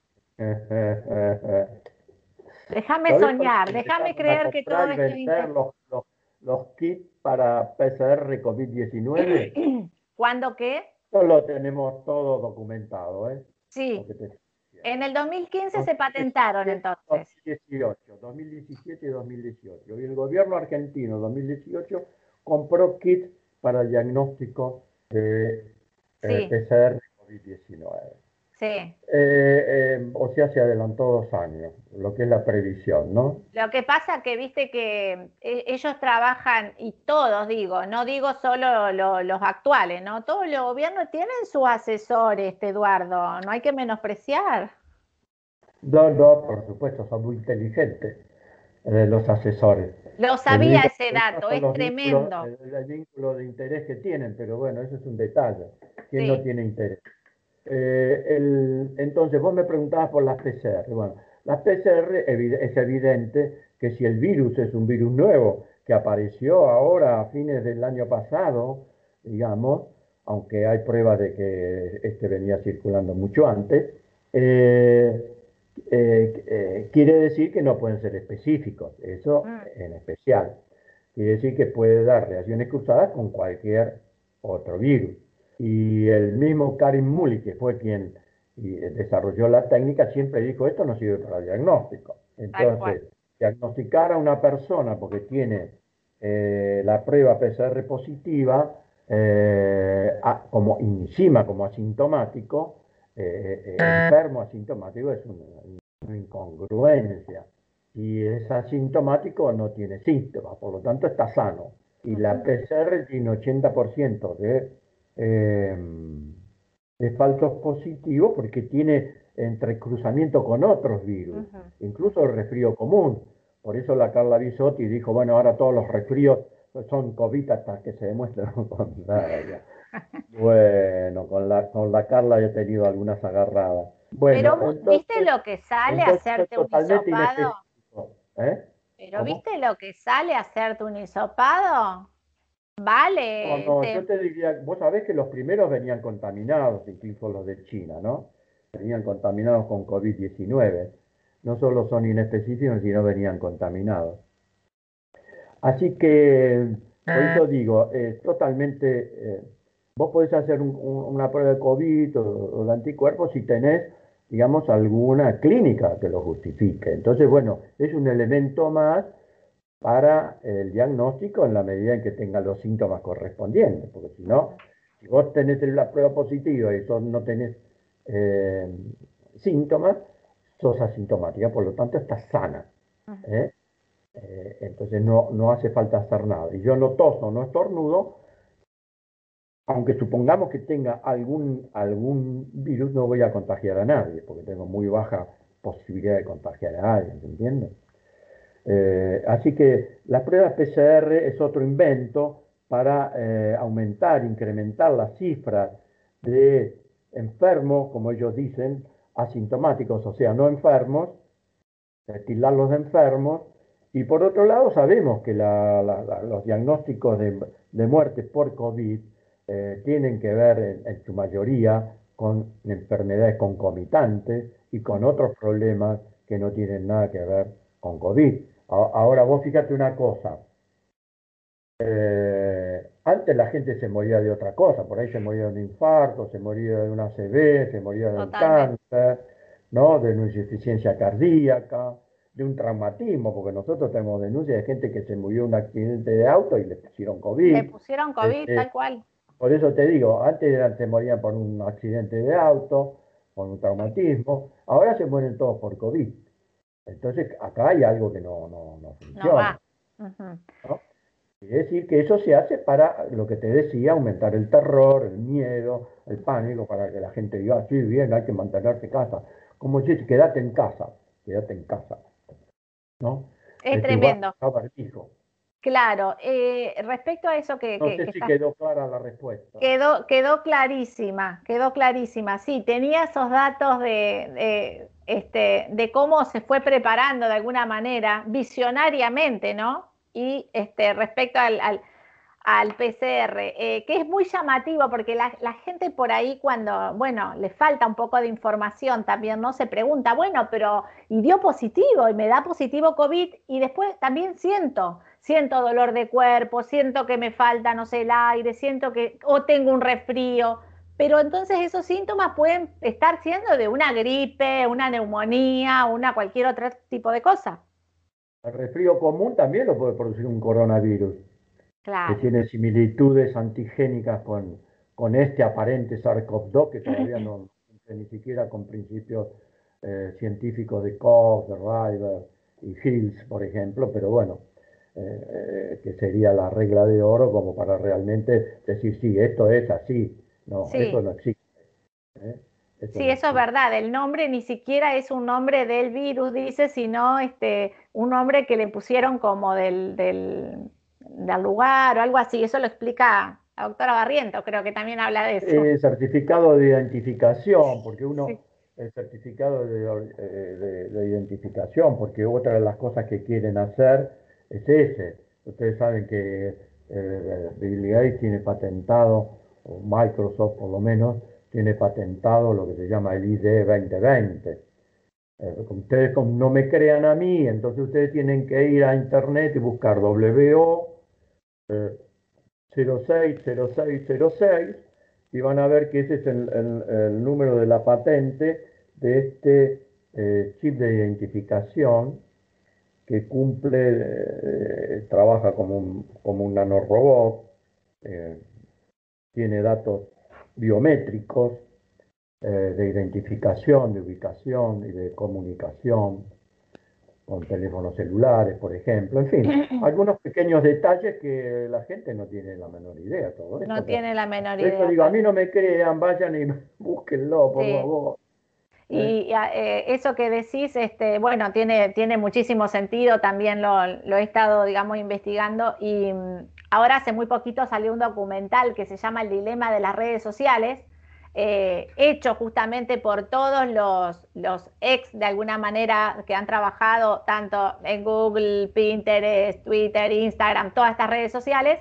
déjame soñar, déjame creer que todo es... Los, los, los kits para PCR COVID-19. [CLEARS THROAT] ¿Cuándo qué? Esto lo tenemos todo documentado, ¿eh? Sí. En el 2015 se patentaron entonces. 2018, 2017 y 2018. Y el gobierno argentino 2018 compró kits para el diagnóstico de PCR COVID-19. Sí. Eh, eh, o sea, se adelantó dos años, lo que es la previsión, ¿no? Lo que pasa que, viste, que eh, ellos trabajan, y todos digo, no digo solo los actuales, ¿no? Todos los gobiernos tienen sus asesores, este Eduardo, no hay que menospreciar. No, no, por supuesto, son muy inteligentes los asesores. Lo sabía ese dato, es tremendo. el, vínculo de interés que tienen, pero bueno, eso es un detalle. ¿Quién no tiene interés? Eh, entonces, vos me preguntabas por las PCR. Bueno, las PCR es evidente que si el virus es un virus nuevo, que apareció ahora a fines del año pasado, digamos, aunque hay pruebas de que este venía circulando mucho antes, eh, eh, eh, quiere decir que no pueden ser específicos, eso mm. en especial. Quiere decir que puede dar reacciones cruzadas con cualquier otro virus. Y el mismo Karim Muli, que fue quien desarrolló la técnica, siempre dijo, esto no sirve para diagnóstico. Entonces, diagnosticar a una persona porque tiene la prueba PCR positiva, como encima como asintomático, eh, eh, enfermo asintomático es una, incongruencia. Y es asintomático no tiene síntomas, por lo tanto está sano. Y la PCR tiene 80% de, eh, de falsos positivos porque tiene entrecruzamiento con otros virus, incluso el resfrío común. Por eso la Carla Bisotti dijo, bueno, ahora todos los resfríos son COVID hasta que se demuestre [LAUGHS] con [LAUGHS] bueno, con la, con la Carla he tenido algunas agarradas. Bueno, Pero ¿viste lo que sale hacerte un hisopado? ¿Eh? Pero ¿viste lo que sale hacerte un hisopado? Vale. No, yo te diría, vos sabés que los primeros venían contaminados, incluso los de China, ¿no? Venían contaminados con COVID-19. No solo son inespecíficos, sino venían contaminados. Así que, por ah. eso digo, es totalmente... Eh, Vos podés hacer una prueba de COVID o, de anticuerpos si tenés, digamos, alguna clínica que lo justifique. Entonces, bueno, es un elemento más para el diagnóstico en la medida en que tenga los síntomas correspondientes, porque si no, si vos tenés la prueba positiva y no tenés eh, síntomas, sos asintomática, por lo tanto estás sana. ¿eh? Eh, entonces no, no hace falta hacer nada. Y yo no toso, no estornudo, aunque supongamos que tenga algún, algún virus, no voy a contagiar a nadie, porque tengo muy baja posibilidad de contagiar a alguien, ¿se entiende? Eh, así que la prueba PCR es otro invento para eh, aumentar, incrementar las cifras de enfermos, como ellos dicen, asintomáticos, o sea, no enfermos, tildarlos de enfermos, y por otro lado sabemos que los diagnósticos de, de muerte por COVID eh, tienen que ver en, su mayoría con enfermedades concomitantes y con otros problemas que no tienen nada que ver con COVID. Ahora vos fíjate una cosa. Eh, antes la gente se moría de otra cosa, por ahí se moría de un infarto, se moría de una ACV, se moría de un cáncer, ¿no? de una insuficiencia cardíaca, de un traumatismo, porque nosotros tenemos denuncias de gente que se murió de un accidente de auto y le pusieron COVID. Le pusieron COVID, este, tal cual. Por eso te digo, antes se morían por un accidente de auto, por un traumatismo, ahora se mueren todos por COVID. Entonces, acá hay algo que no, no, funciona. Es decir, que eso se hace para, lo que te decía, aumentar el terror, el miedo, el pánico, para que la gente diga, sí, bien, hay que mantenerse en casa. Como si quédate en casa, quédate en casa. ¿no? Es, tremendo. Claro, eh, respecto a eso que... No sé si quedó clara la respuesta. Quedó, quedó clarísima, quedó clarísima. Sí, tenía esos datos de, este, de cómo se fue preparando de alguna manera, visionariamente, ¿no? Y este, respecto al, al, PCR, eh, que es muy llamativo porque la, la, gente por ahí cuando, bueno, le falta un poco de información también, ¿no? Se pregunta, bueno, pero y dio positivo y me da positivo COVID y después también siento siento dolor de cuerpo, siento que me falta, no sé, el aire, siento que, o tengo un resfrío, pero entonces esos síntomas pueden estar siendo de una gripe, una neumonía, una cualquier otro tipo de cosa. El resfrío común también lo puede producir un coronavirus, que tiene similitudes antigénicas con, con este aparente SARS-CoV-2 que todavía no ni siquiera con principios eh, científicos de Koch, de River y Hills, por ejemplo, pero bueno, eh, que sería la regla de oro como para realmente decir, sí, esto es así. No, eso no existe. ¿eh? sí, eso es verdad. El nombre ni siquiera es un nombre del virus, dice, sino este, un nombre que le pusieron como del, del, lugar o algo así. Eso lo explica la doctora Barriento, creo que también habla de eso. certificado de identificación, porque uno... El certificado de, de identificación, porque otra de las cosas que quieren hacer es ese, Ustedes saben que eh, Bill Gates tiene patentado, o Microsoft por lo menos, tiene patentado lo que se llama el ID 2020. Eh, ustedes no me crean a mí, entonces ustedes tienen que ir a internet y buscar WO 060606 y van a ver que ese es el, número de la patente de este eh, chip de identificación que cumple, eh, trabaja como un, como un nanorobot, eh, tiene datos biométricos de identificación, de ubicación y de comunicación con teléfonos celulares, por ejemplo, en fin, [CLEARS THROAT] algunos pequeños detalles que la gente no tiene la menor idea. Todo no tiene la menor idea. digo, a mí no me crean, vayan y [LAUGHS] búsquenlo, por favor. Y eh, eso que decís, este, bueno, tiene, tiene muchísimo sentido, también lo, lo, he estado, digamos, investigando y mm, ahora hace muy poquito salió un documental que se llama El Dilema de las Redes Sociales, eh, hecho justamente por todos los, los ex, de alguna manera, que han trabajado tanto en Google, Pinterest, Twitter, Instagram, todas estas redes sociales,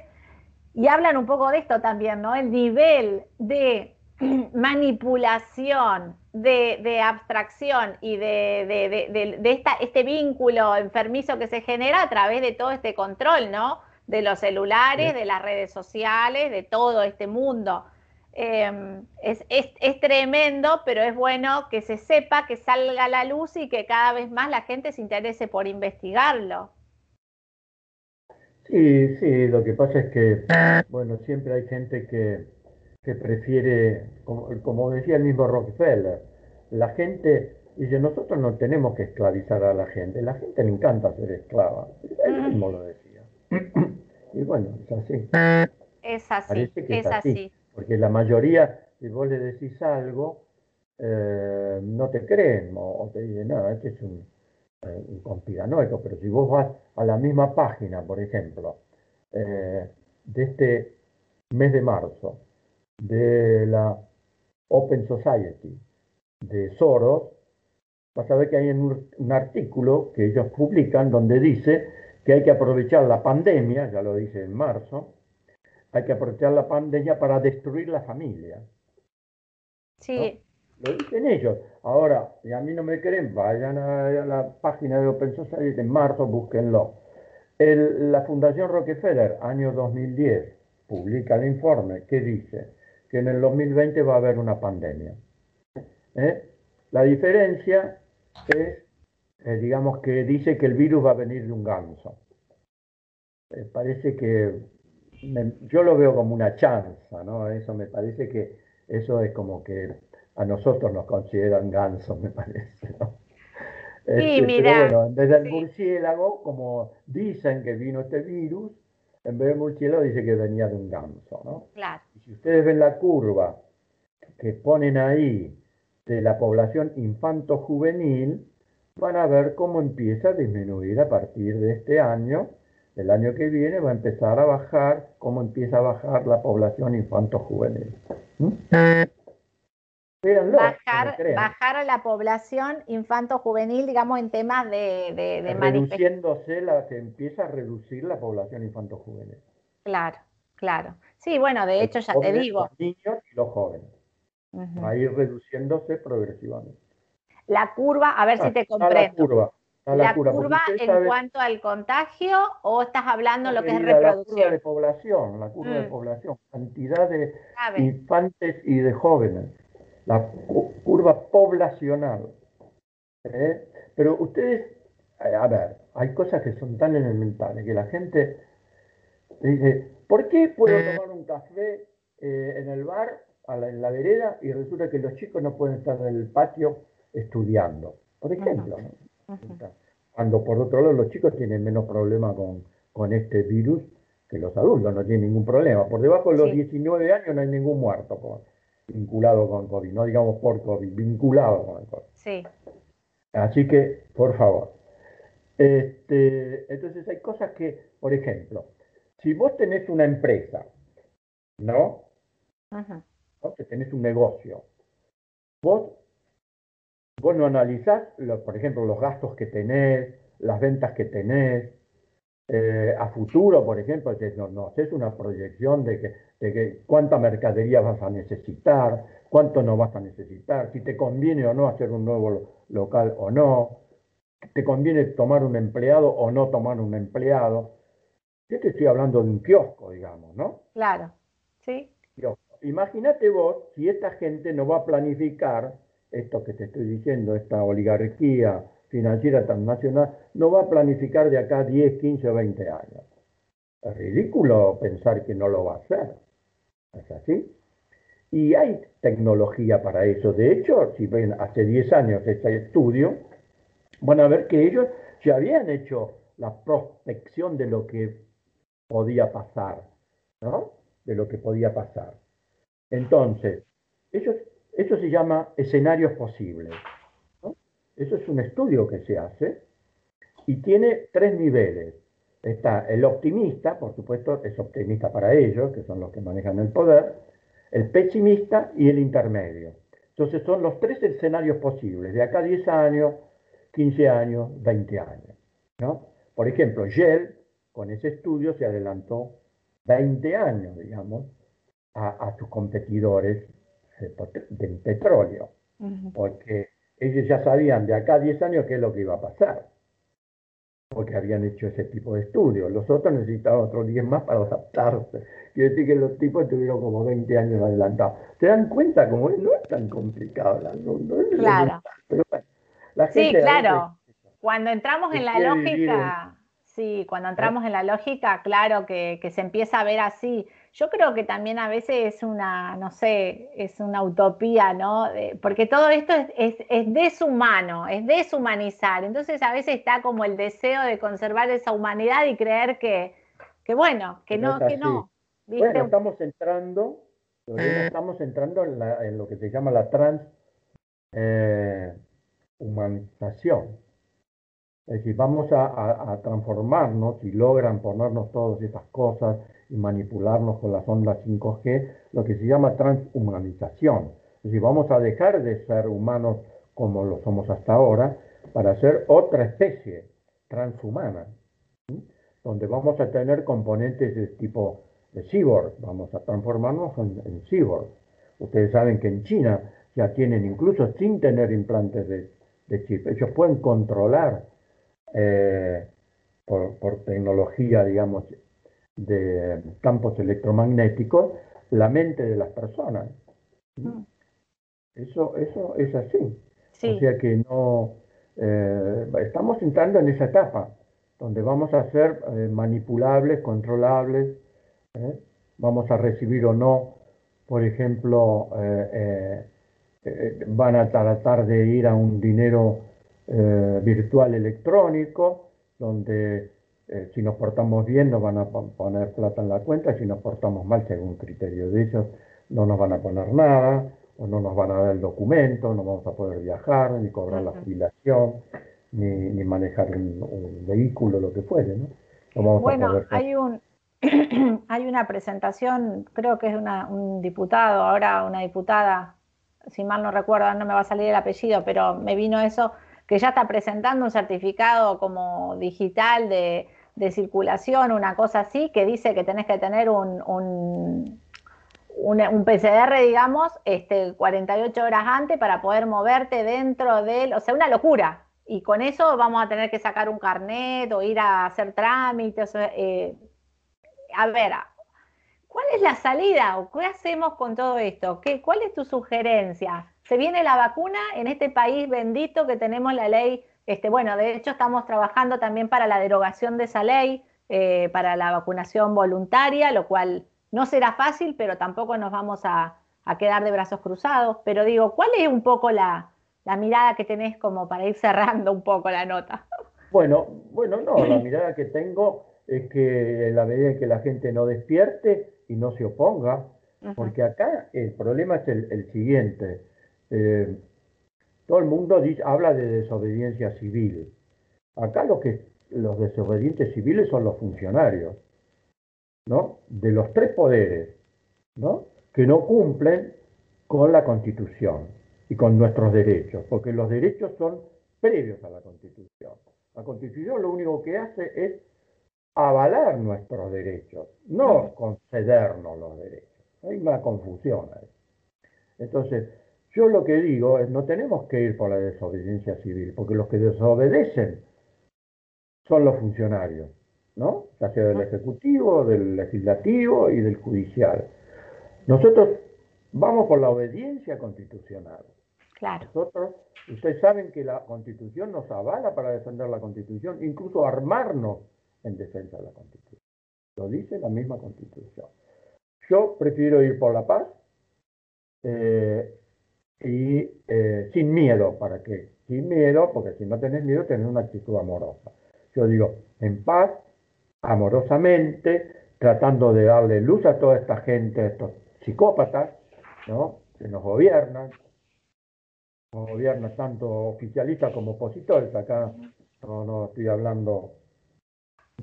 y hablan un poco de esto también, ¿no? El nivel de [CLEARS THROAT] manipulación, de, abstracción y de, esta, este vínculo enfermizo que se genera a través de todo este control, ¿no? De los celulares, de las redes sociales, de todo este mundo. Em, es, tremendo, pero es bueno que se sepa, que salga a la luz y que cada vez más la gente se interese por investigarlo. Sí, sí, lo que pasa es que, bueno, siempre hay gente que, que prefiere, como, como, decía el mismo Rockefeller, la gente dice, nosotros no tenemos que esclavizar a la gente, la gente le encanta ser esclava, él mismo lo decía. [CLEARS THROAT] y bueno, es así. Es así, es, así. Porque la mayoría, si vos le decís algo, eh, no te creen o, te dicen, no, este es un, eh, un, conspiranoico. Pero si vos vas a la misma página, por ejemplo, eh, de este mes de marzo, de la Open Society, de Soros, vas a ver que hay un, un artículo que ellos publican donde dice que hay que aprovechar la pandemia, ya lo dice en marzo, hay que aprovechar la pandemia para destruir la familia. Sí. Lo dicen ellos. Ahora, si a mí no me creen, vayan a, la página de Open Society en marzo, búsquenlo. la Fundación Rockefeller, año 2010, publica el informe que dice que en el 2020 va a haber una pandemia. ¿Eh? La diferencia es, eh, digamos, que dice que el virus va a venir de un ganso. Eh, parece que yo lo veo como una chanza, ¿no? Eso me parece que eso es como que a nosotros nos consideran gansos, me parece, ¿no? Sí, este, mira. Pero bueno, desde el murciélago, como dicen que vino este virus, en vez de murciélago dice que venía de un ganso, ¿no? Claro. Si ustedes ven la curva que ponen ahí de la población infanto-juvenil, van a ver cómo empieza a disminuir a partir de este año el año que viene va a empezar a bajar, como empieza a bajar la población infanto-juvenil. ¿Mm? Bajar, bajar a la población infanto-juvenil, digamos, en temas de, de, Reduciéndose, la, se empieza a reducir la población infanto-juvenil. Claro, claro. Sí, bueno, de hecho ya te digo. Los niños y los jóvenes. Va a ir reduciéndose progresivamente. La curva, a ver si ah, te comprendo. La curva la, curva, en cuanto al contagio o estás hablando lo que es reproducción? La curva de población, la curva de mm. población, cantidad de infantes y de jóvenes, la curva poblacional. ¿eh? Pero ustedes, eh, a ver, hay cosas que son tan elementales que la gente dice, ¿por qué puedo mm. tomar un café eh, en el bar, en la vereda, y resulta que los chicos no pueden estar en el patio estudiando? Por ejemplo, ¿no? Cuando por otro lado los chicos tienen menos problema con, con, este virus que los adultos, no tienen ningún problema. Por debajo de los 19 años no hay ningún muerto vinculado con COVID, no digamos por COVID, vinculado con el COVID. Sí. Así que, por favor. Este, entonces hay cosas que, por ejemplo, si vos tenés una empresa, ¿no? ¿no? Que tenés un negocio, vos Vos no analizás, por ejemplo, los gastos que tenés, las ventas que tenés, eh, a futuro, por ejemplo, que no, no es una proyección de que, de que cuánta mercadería vas a necesitar, cuánto no vas a necesitar, si te conviene o no hacer un nuevo local o no, te conviene tomar un empleado o no tomar un empleado. Yo te estoy hablando de un kiosco, digamos, ¿no? Claro, sí. Imagínate vos si esta gente no va a planificar esto que te estoy diciendo, esta oligarquía financiera transnacional, no va a planificar de acá 10, 15 o 20 años. Es ridículo pensar que no lo va a hacer. ¿Es así? Y hay tecnología para eso. De hecho, si ven hace 10 años este estudio, van a ver que ellos ya habían hecho la prospección de lo que podía pasar, ¿no? De lo que podía pasar. Entonces, eso, se llama escenarios posibles. Eso es un estudio que se hace y tiene tres niveles. Está el optimista, por supuesto, es optimista para ellos, que son los que manejan el poder, el pesimista y el intermedio. Entonces son los tres escenarios posibles, de acá a 10 años, 15 años, 20 años. ¿no? Por ejemplo, Shell, con ese estudio, se adelantó 20 años, digamos, a, sus competidores del petróleo, porque ellos ya sabían de acá a 10 años qué es lo que iba a pasar, porque habían hecho ese tipo de estudios. Los otros necesitaban otros 10 más para adaptarse. Quiero decir que los tipos tuvieron como 20 años adelantados. ¿Se dan cuenta cómo no es tan complicado el asunto? claro. sí, claro. Cuando entramos en la lógica, sí, cuando entramos en la lógica, claro que, que se empieza a ver así. Yo creo que también a veces es una, no sé, es una utopía, ¿no? porque todo esto es, es, deshumano, es deshumanizar. Entonces a veces está como el deseo de conservar esa humanidad y creer que, que bueno, que no, que no. Bueno, estamos entrando, estamos entrando en, lo que se llama la transhumanización. Eh, es decir, vamos a, a transformarnos y logran ponernos todas estas cosas y manipularnos con las ondas 5G, lo que se llama transhumanización. Es decir, vamos a dejar de ser humanos como lo somos hasta ahora para ser otra especie transhumana, donde vamos a tener componentes de tipo de cyborg, vamos a transformarnos en, cyborg. Ustedes saben que en China ya tienen, incluso sin tener implantes de, chip, ellos pueden controlar eh, por, por, tecnología, digamos, de campos electromagnéticos la mente de las personas. Mm. Eso, eso es así. O sea que no eh, estamos entrando en esa etapa donde vamos a ser eh, manipulables, controlables, ¿eh? vamos a recibir o no, por ejemplo, van a tratar de ir a un dinero virtual electrónico, donde eh, si nos portamos bien nos van a poner plata en la cuenta, si nos portamos mal según criterio de ellos no nos van a poner nada, o no nos van a dar el documento, no vamos a poder viajar, ni cobrar la jubilación, ni, manejar un, vehículo, lo que fuere. ¿no? bueno, hay, un, [CLEARS THROAT] hay una presentación, creo que es una, un diputado, ahora una diputada, si mal no recuerdo, no me va a salir el apellido, pero me vino eso, que ya está presentando un certificado como digital de de circulación, una cosa así, que dice que tenés que tener un, un, un, PCR, digamos, este, 48 horas antes para poder moverte dentro del, o sea, una locura. Y con eso vamos a tener que sacar un carnet o ir a hacer trámites. Eh, a ver, ¿cuál es la salida o qué hacemos con todo esto? ¿Qué, ¿Cuál es tu sugerencia? ¿Se viene la vacuna en este país bendito que tenemos la ley este, bueno, de hecho estamos trabajando también para la derogación de esa ley, eh, para la vacunación voluntaria, lo cual no será fácil, pero tampoco nos vamos a, quedar de brazos cruzados. Pero digo, ¿cuál es un poco la, mirada que tenés como para ir cerrando un poco la nota? Bueno, bueno, no, la mirada que tengo es que en la medida en que la gente no despierte y no se oponga, porque acá el problema es el, siguiente. Eh, todo el mundo habla de desobediencia civil. Acá lo que, los desobedientes civiles son los funcionarios, ¿no? De los tres poderes, ¿no? Que no cumplen con la Constitución y con nuestros derechos, porque los derechos son previos a la Constitución. La Constitución lo único que hace es avalar nuestros derechos, no concedernos los derechos. Hay una confusión ahí. Entonces, yo lo que digo es, no tenemos que ir por la desobediencia civil, porque los que desobedecen son los funcionarios, ¿no? Ya sea del Ejecutivo, del Legislativo y del Judicial. Nosotros vamos por la obediencia constitucional. Claro. Nosotros, ustedes saben que la Constitución nos avala para defender la Constitución, incluso armarnos en defensa de la Constitución. Lo dice la misma Constitución. Yo prefiero ir por la paz eh, y eh, sin miedo, ¿para qué? Sin miedo, porque si no tenés miedo, tenés una actitud amorosa. Yo digo, en paz, amorosamente, tratando de darle luz a toda esta gente, a estos psicópatas, ¿no? Que nos gobiernan, nos gobiernan tanto oficialistas como opositores, acá no, no estoy hablando,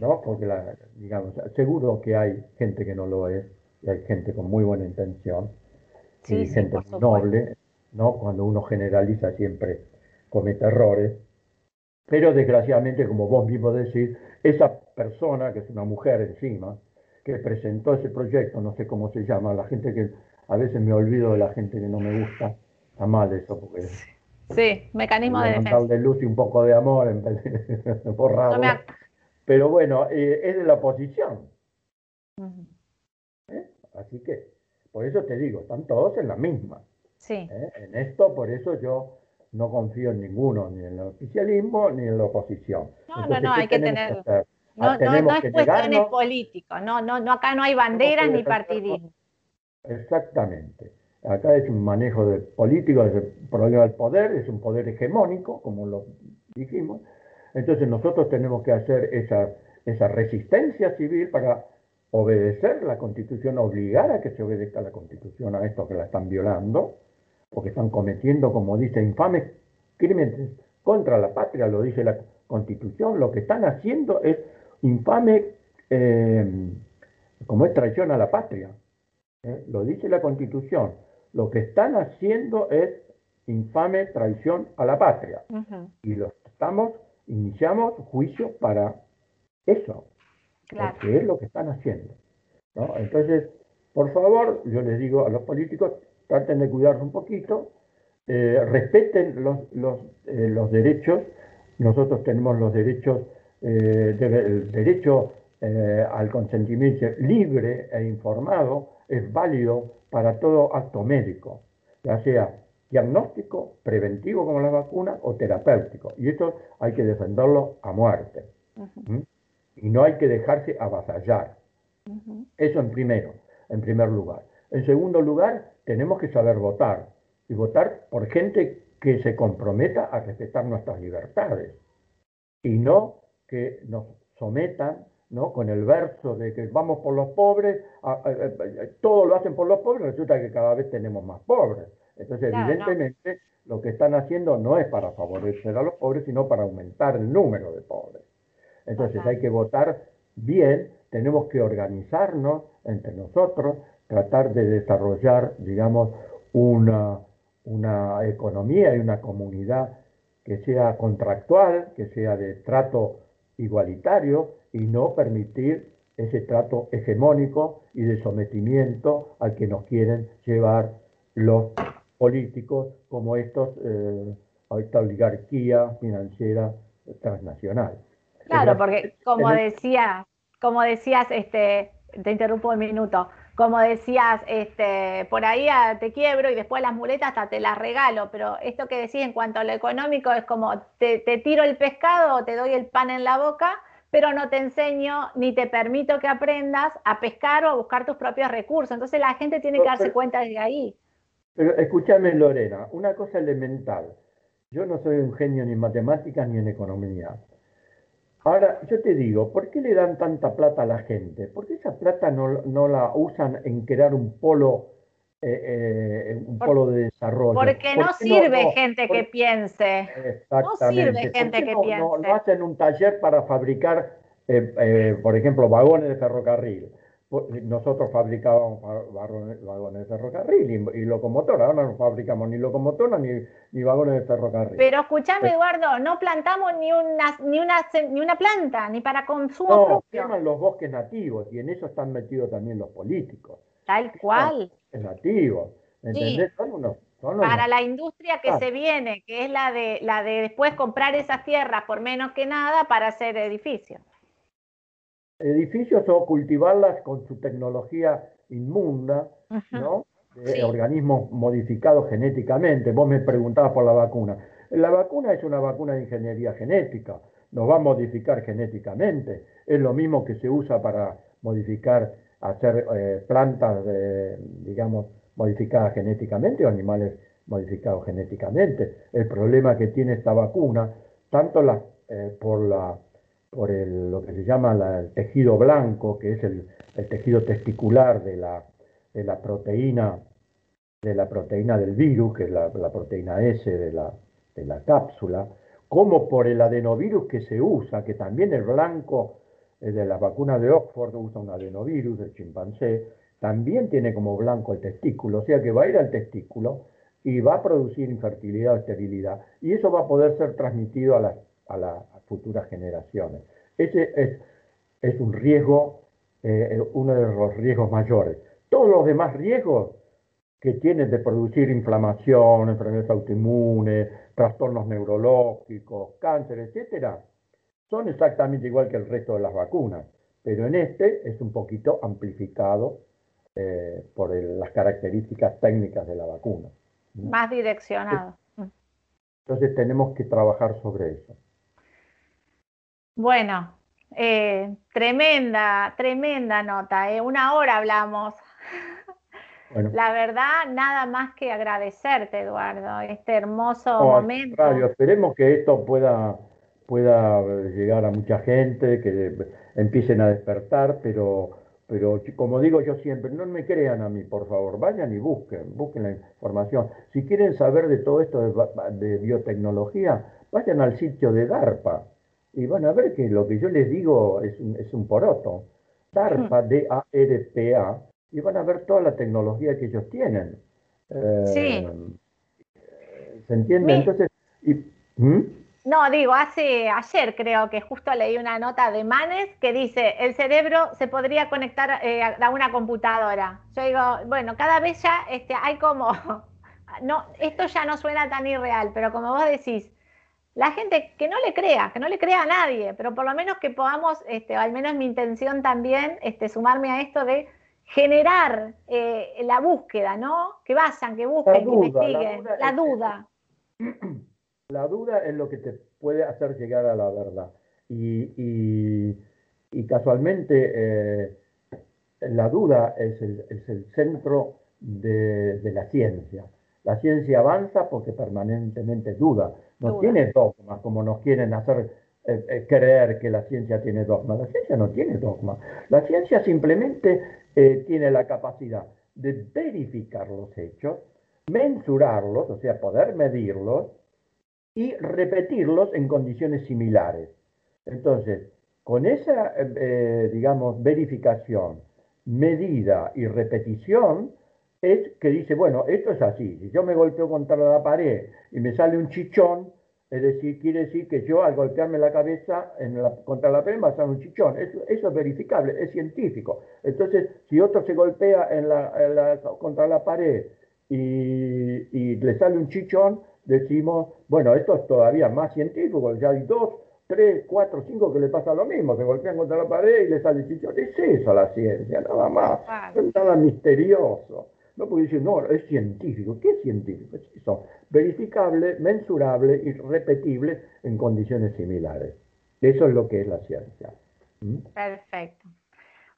¿no? Porque, la, digamos, seguro que hay gente que no lo es, y hay gente con muy buena intención, y gente noble, ¿no? Cuando uno generaliza siempre comete errores, pero desgraciadamente, como vos mismo decís, esa persona, que es una mujer encima, que presentó ese proyecto, no sé cómo se llama, la gente que a veces me olvido de la gente que no me gusta, está mal eso, porque... Sí, mecanismo de defensa. de luz y un poco de amor en vez de [LAUGHS] borrado. Pero bueno, eh, es de la oposición. ¿Eh? Así que, por eso te digo, están todos en la misma. Sí. ¿Eh? En esto, por eso yo no confío en ninguno, ni en el oficialismo ni en la oposición. No, no, no, hay que tener. no, ah, no, no es cuestiones políticas, no, no, no, acá no hay banderas ni partidismo. Exactamente. Acá es un manejo de político, es el problema del poder, es un poder hegemónico, como lo dijimos. Entonces nosotros tenemos que hacer esa, esa resistencia civil para obedecer la constitución, obligar a que se obedezca la constitución a estos que la están violando, porque están cometiendo, como dice, infames crímenes contra la patria, lo dice la constitución, lo que están haciendo es infame, eh, como es traición a la patria, ¿eh? lo dice la constitución, lo que están haciendo es infame traición a la patria. Y lo estamos, iniciamos juicio para eso, que es lo que están haciendo. Entonces, por favor, yo les digo a los políticos, traten de cuidarse un poquito, eh, respeten los, los, eh, los, derechos, nosotros tenemos los derechos, eh, el derecho al consentimiento libre e informado es válido para todo acto médico, ya sea diagnóstico, preventivo como la vacuna o terapéutico. Y esto hay que defenderlo a muerte. Y no hay que dejarse avasallar. Eso en primero, en primer lugar. En segundo lugar, tenemos que saber votar y votar por gente que se comprometa a respetar nuestras libertades y no que nos sometan ¿no? con el verso de que vamos por los pobres, todo lo hacen por los pobres, resulta que cada vez tenemos más pobres. Entonces, evidentemente, lo que están haciendo no es para favorecer a los pobres, sino para aumentar el número de pobres. Entonces, hay que votar bien, tenemos que organizarnos entre nosotros, tratar de desarrollar, digamos, una, una economía y una comunidad que sea contractual, que sea de trato igualitario y no permitir ese trato hegemónico y de sometimiento al que nos quieren llevar los políticos como estos, eh, esta oligarquía financiera transnacional. Claro, porque como decías, como decías, este, te interrumpo un minuto, como decías, este, por ahí te quiebro y después las muletas hasta te las regalo, pero esto que decís en cuanto a lo económico es como te, tiro el pescado o te doy el pan en la boca, pero no te enseño ni te permito que aprendas a pescar o a buscar tus propios recursos. Entonces la gente tiene que darse cuenta desde ahí. Pero escúchame, Lorena, una cosa elemental. Yo no soy un genio ni en matemáticas ni en economía. Ahora, yo te digo, ¿por qué le dan tanta plata a la gente? ¿Por qué esa plata no, la usan en crear un polo, eh, eh, un polo de desarrollo? Porque no sirve gente que piense. No sirve gente que piense. No, hacen un taller para fabricar, eh, por ejemplo, vagones de ferrocarril, nosotros fabricábamos vagones de ferrocarril y, locomotoras, ahora no fabricamos ni locomotoras ni, ni, vagones de ferrocarril. Pero escúchame, Eduardo, no plantamos ni una, ni una, ni una planta, ni para consumo no, propio. los bosques nativos y en eso están metidos también los políticos. Tal cual. Es nativo. ¿Entendés? para la industria que se viene, que es la de, la de después comprar esas tierras por menos que nada para hacer edificios edificios o cultivarlas con su tecnología inmunda, ¿no? De organismos modificados genéticamente. Vos me preguntabas por la vacuna. La vacuna es una vacuna de ingeniería genética, nos va a modificar genéticamente. Es lo mismo que se usa para modificar, hacer eh, plantas, digamos, modificadas genéticamente o animales modificados genéticamente. El problema que tiene esta vacuna, tanto la, eh, por la por el, lo que se llama el tejido blanco, que es el, tejido testicular de la, de la, proteína de la proteína del virus, que es la, proteína S de la, de la cápsula, como por el adenovirus que se usa, que también el blanco de la vacuna de Oxford usa un adenovirus del chimpancé, también tiene como blanco el testículo, o sea que va a ir al testículo y va a producir infertilidad o esterilidad, y eso va a poder ser transmitido a las a las futuras generaciones. Ese es, es un riesgo, eh, uno de los riesgos mayores. Todos los demás riesgos que tienen de producir inflamación, enfermedades autoinmunes, trastornos neurológicos, cáncer, etcétera, son exactamente igual que el resto de las vacunas, pero en este es un poquito amplificado eh, por las características técnicas de la vacuna. Más direccionado. Entonces tenemos que trabajar sobre eso. Bueno, eh, tremenda, tremenda nota. ¿eh? Una hora hablamos. [LAUGHS] La verdad, nada más que agradecerte, Eduardo, este hermoso momento. esperemos que esto pueda, pueda llegar a mucha gente, que empiecen a despertar, pero, pero como digo yo siempre, no me crean a mí, por favor, vayan y busquen, busquen la información. Si quieren saber de todo esto de biotecnología, vayan al sitio de DARPA y van a ver que lo que yo les digo es un, es un poroto. DARPA, D-A-R-P-A, y van a ver toda la tecnología que ellos tienen. sí. Eh, ¿Se entiende? Entonces, ¿Mm? No, digo, hace ayer creo que justo leí una nota de Manes que dice, el cerebro se podría conectar eh, a una computadora. Yo digo, bueno, cada vez ya este, hay como, [LAUGHS] no, esto ya no suena tan irreal, pero como vos decís, la gente que no le crea, que no le crea a nadie, pero por lo menos que podamos, este, al menos mi intención también, este, sumarme a esto de generar eh, la búsqueda, ¿no? Que vayan, que busquen, que investiguen, la duda. [CLEARS THROAT] La duda, es, lo que te puede hacer llegar a la verdad. Y, casualmente eh, la duda es el, centro de la ciencia. La ciencia avanza porque permanentemente duda no tiene dogmas como nos quieren hacer eh, eh, creer que la ciencia tiene dogmas. La ciencia no tiene dogmas. La ciencia simplemente eh, tiene la capacidad de verificar los hechos, mensurarlos, o sea, poder medirlos y repetirlos en condiciones similares. Entonces, con esa, digamos, verificación, medida y repetición, es que dice, bueno, esto es así, si yo me golpeo contra la pared y me sale un chichón, es decir, quiere decir que yo al golpearme la cabeza en la, contra la pared me sale un chichón, eso, es verificable, es científico. Entonces, si otro se golpea en la, contra la pared y, le sale un chichón, decimos, bueno, esto es todavía más científico, ya hay dos, tres, cuatro, cinco que le pasa lo mismo, se golpean contra la pared y le sale chichón. Es eso la ciencia, nada más, es nada misterioso. No puede decir, no, es científico. ¿Qué es científico? Es eso, verificable, mensurable y repetible en condiciones similares. Eso es lo que es la ciencia. ¿Mm? Perfecto.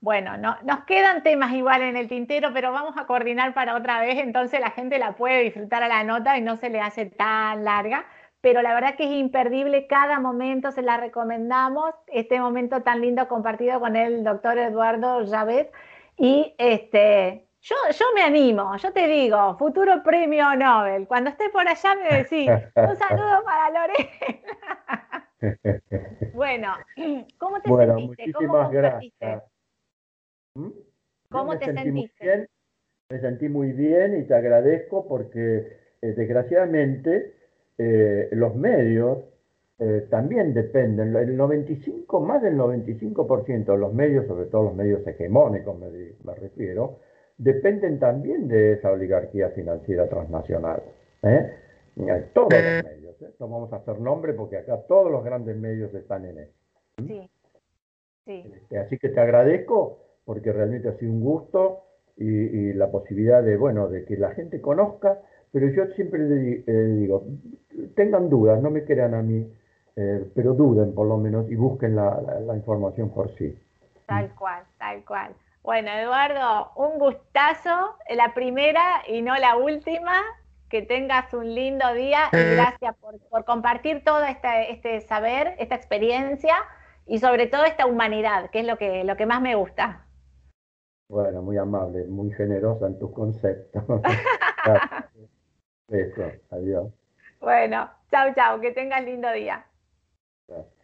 Bueno, no, nos quedan temas igual en el tintero, pero vamos a coordinar para otra vez, entonces la gente la puede disfrutar a la nota y no se le hace tan larga, pero la verdad que es imperdible, cada momento se la recomendamos, este momento tan lindo compartido con el doctor Eduardo Llavet, y este, yo, yo me animo, yo te digo, futuro premio Nobel. Cuando esté por allá me decís, un saludo [LAUGHS] para Lorena. [LAUGHS] bueno, [CLEARS THROAT] ¿cómo te bueno, sentiste? Muchísimas gracias. ¿Mm? ¿Cómo te sentiste? me sentí muy bien y te agradezco porque eh, desgraciadamente eh, los medios eh, también dependen, el 95, más del 95% de los medios, sobre todo los medios hegemónicos me, me refiero, dependen también de esa oligarquía financiera transnacional. Todos los medios, no vamos a hacer nombre porque acá todos los grandes medios están en eso. Sí. Este, así que te agradezco porque realmente ha sido un gusto y, la posibilidad de, bueno, de que la gente conozca, pero yo siempre le, digo, tengan dudas, no me crean a mí, eh, pero duden por lo menos y busquen la, información por sí. Tal cual, tal cual. Bueno, Eduardo, un gustazo, la primera y no la última. Que tengas un lindo día y gracias por, por compartir todo este, este saber, esta experiencia y sobre todo esta humanidad, que es lo que, lo que más me gusta. Bueno, muy amable, muy generosa en tus conceptos. [LAUGHS] Eso, adiós. Bueno, chao, chao, que tengas lindo día. Gracias.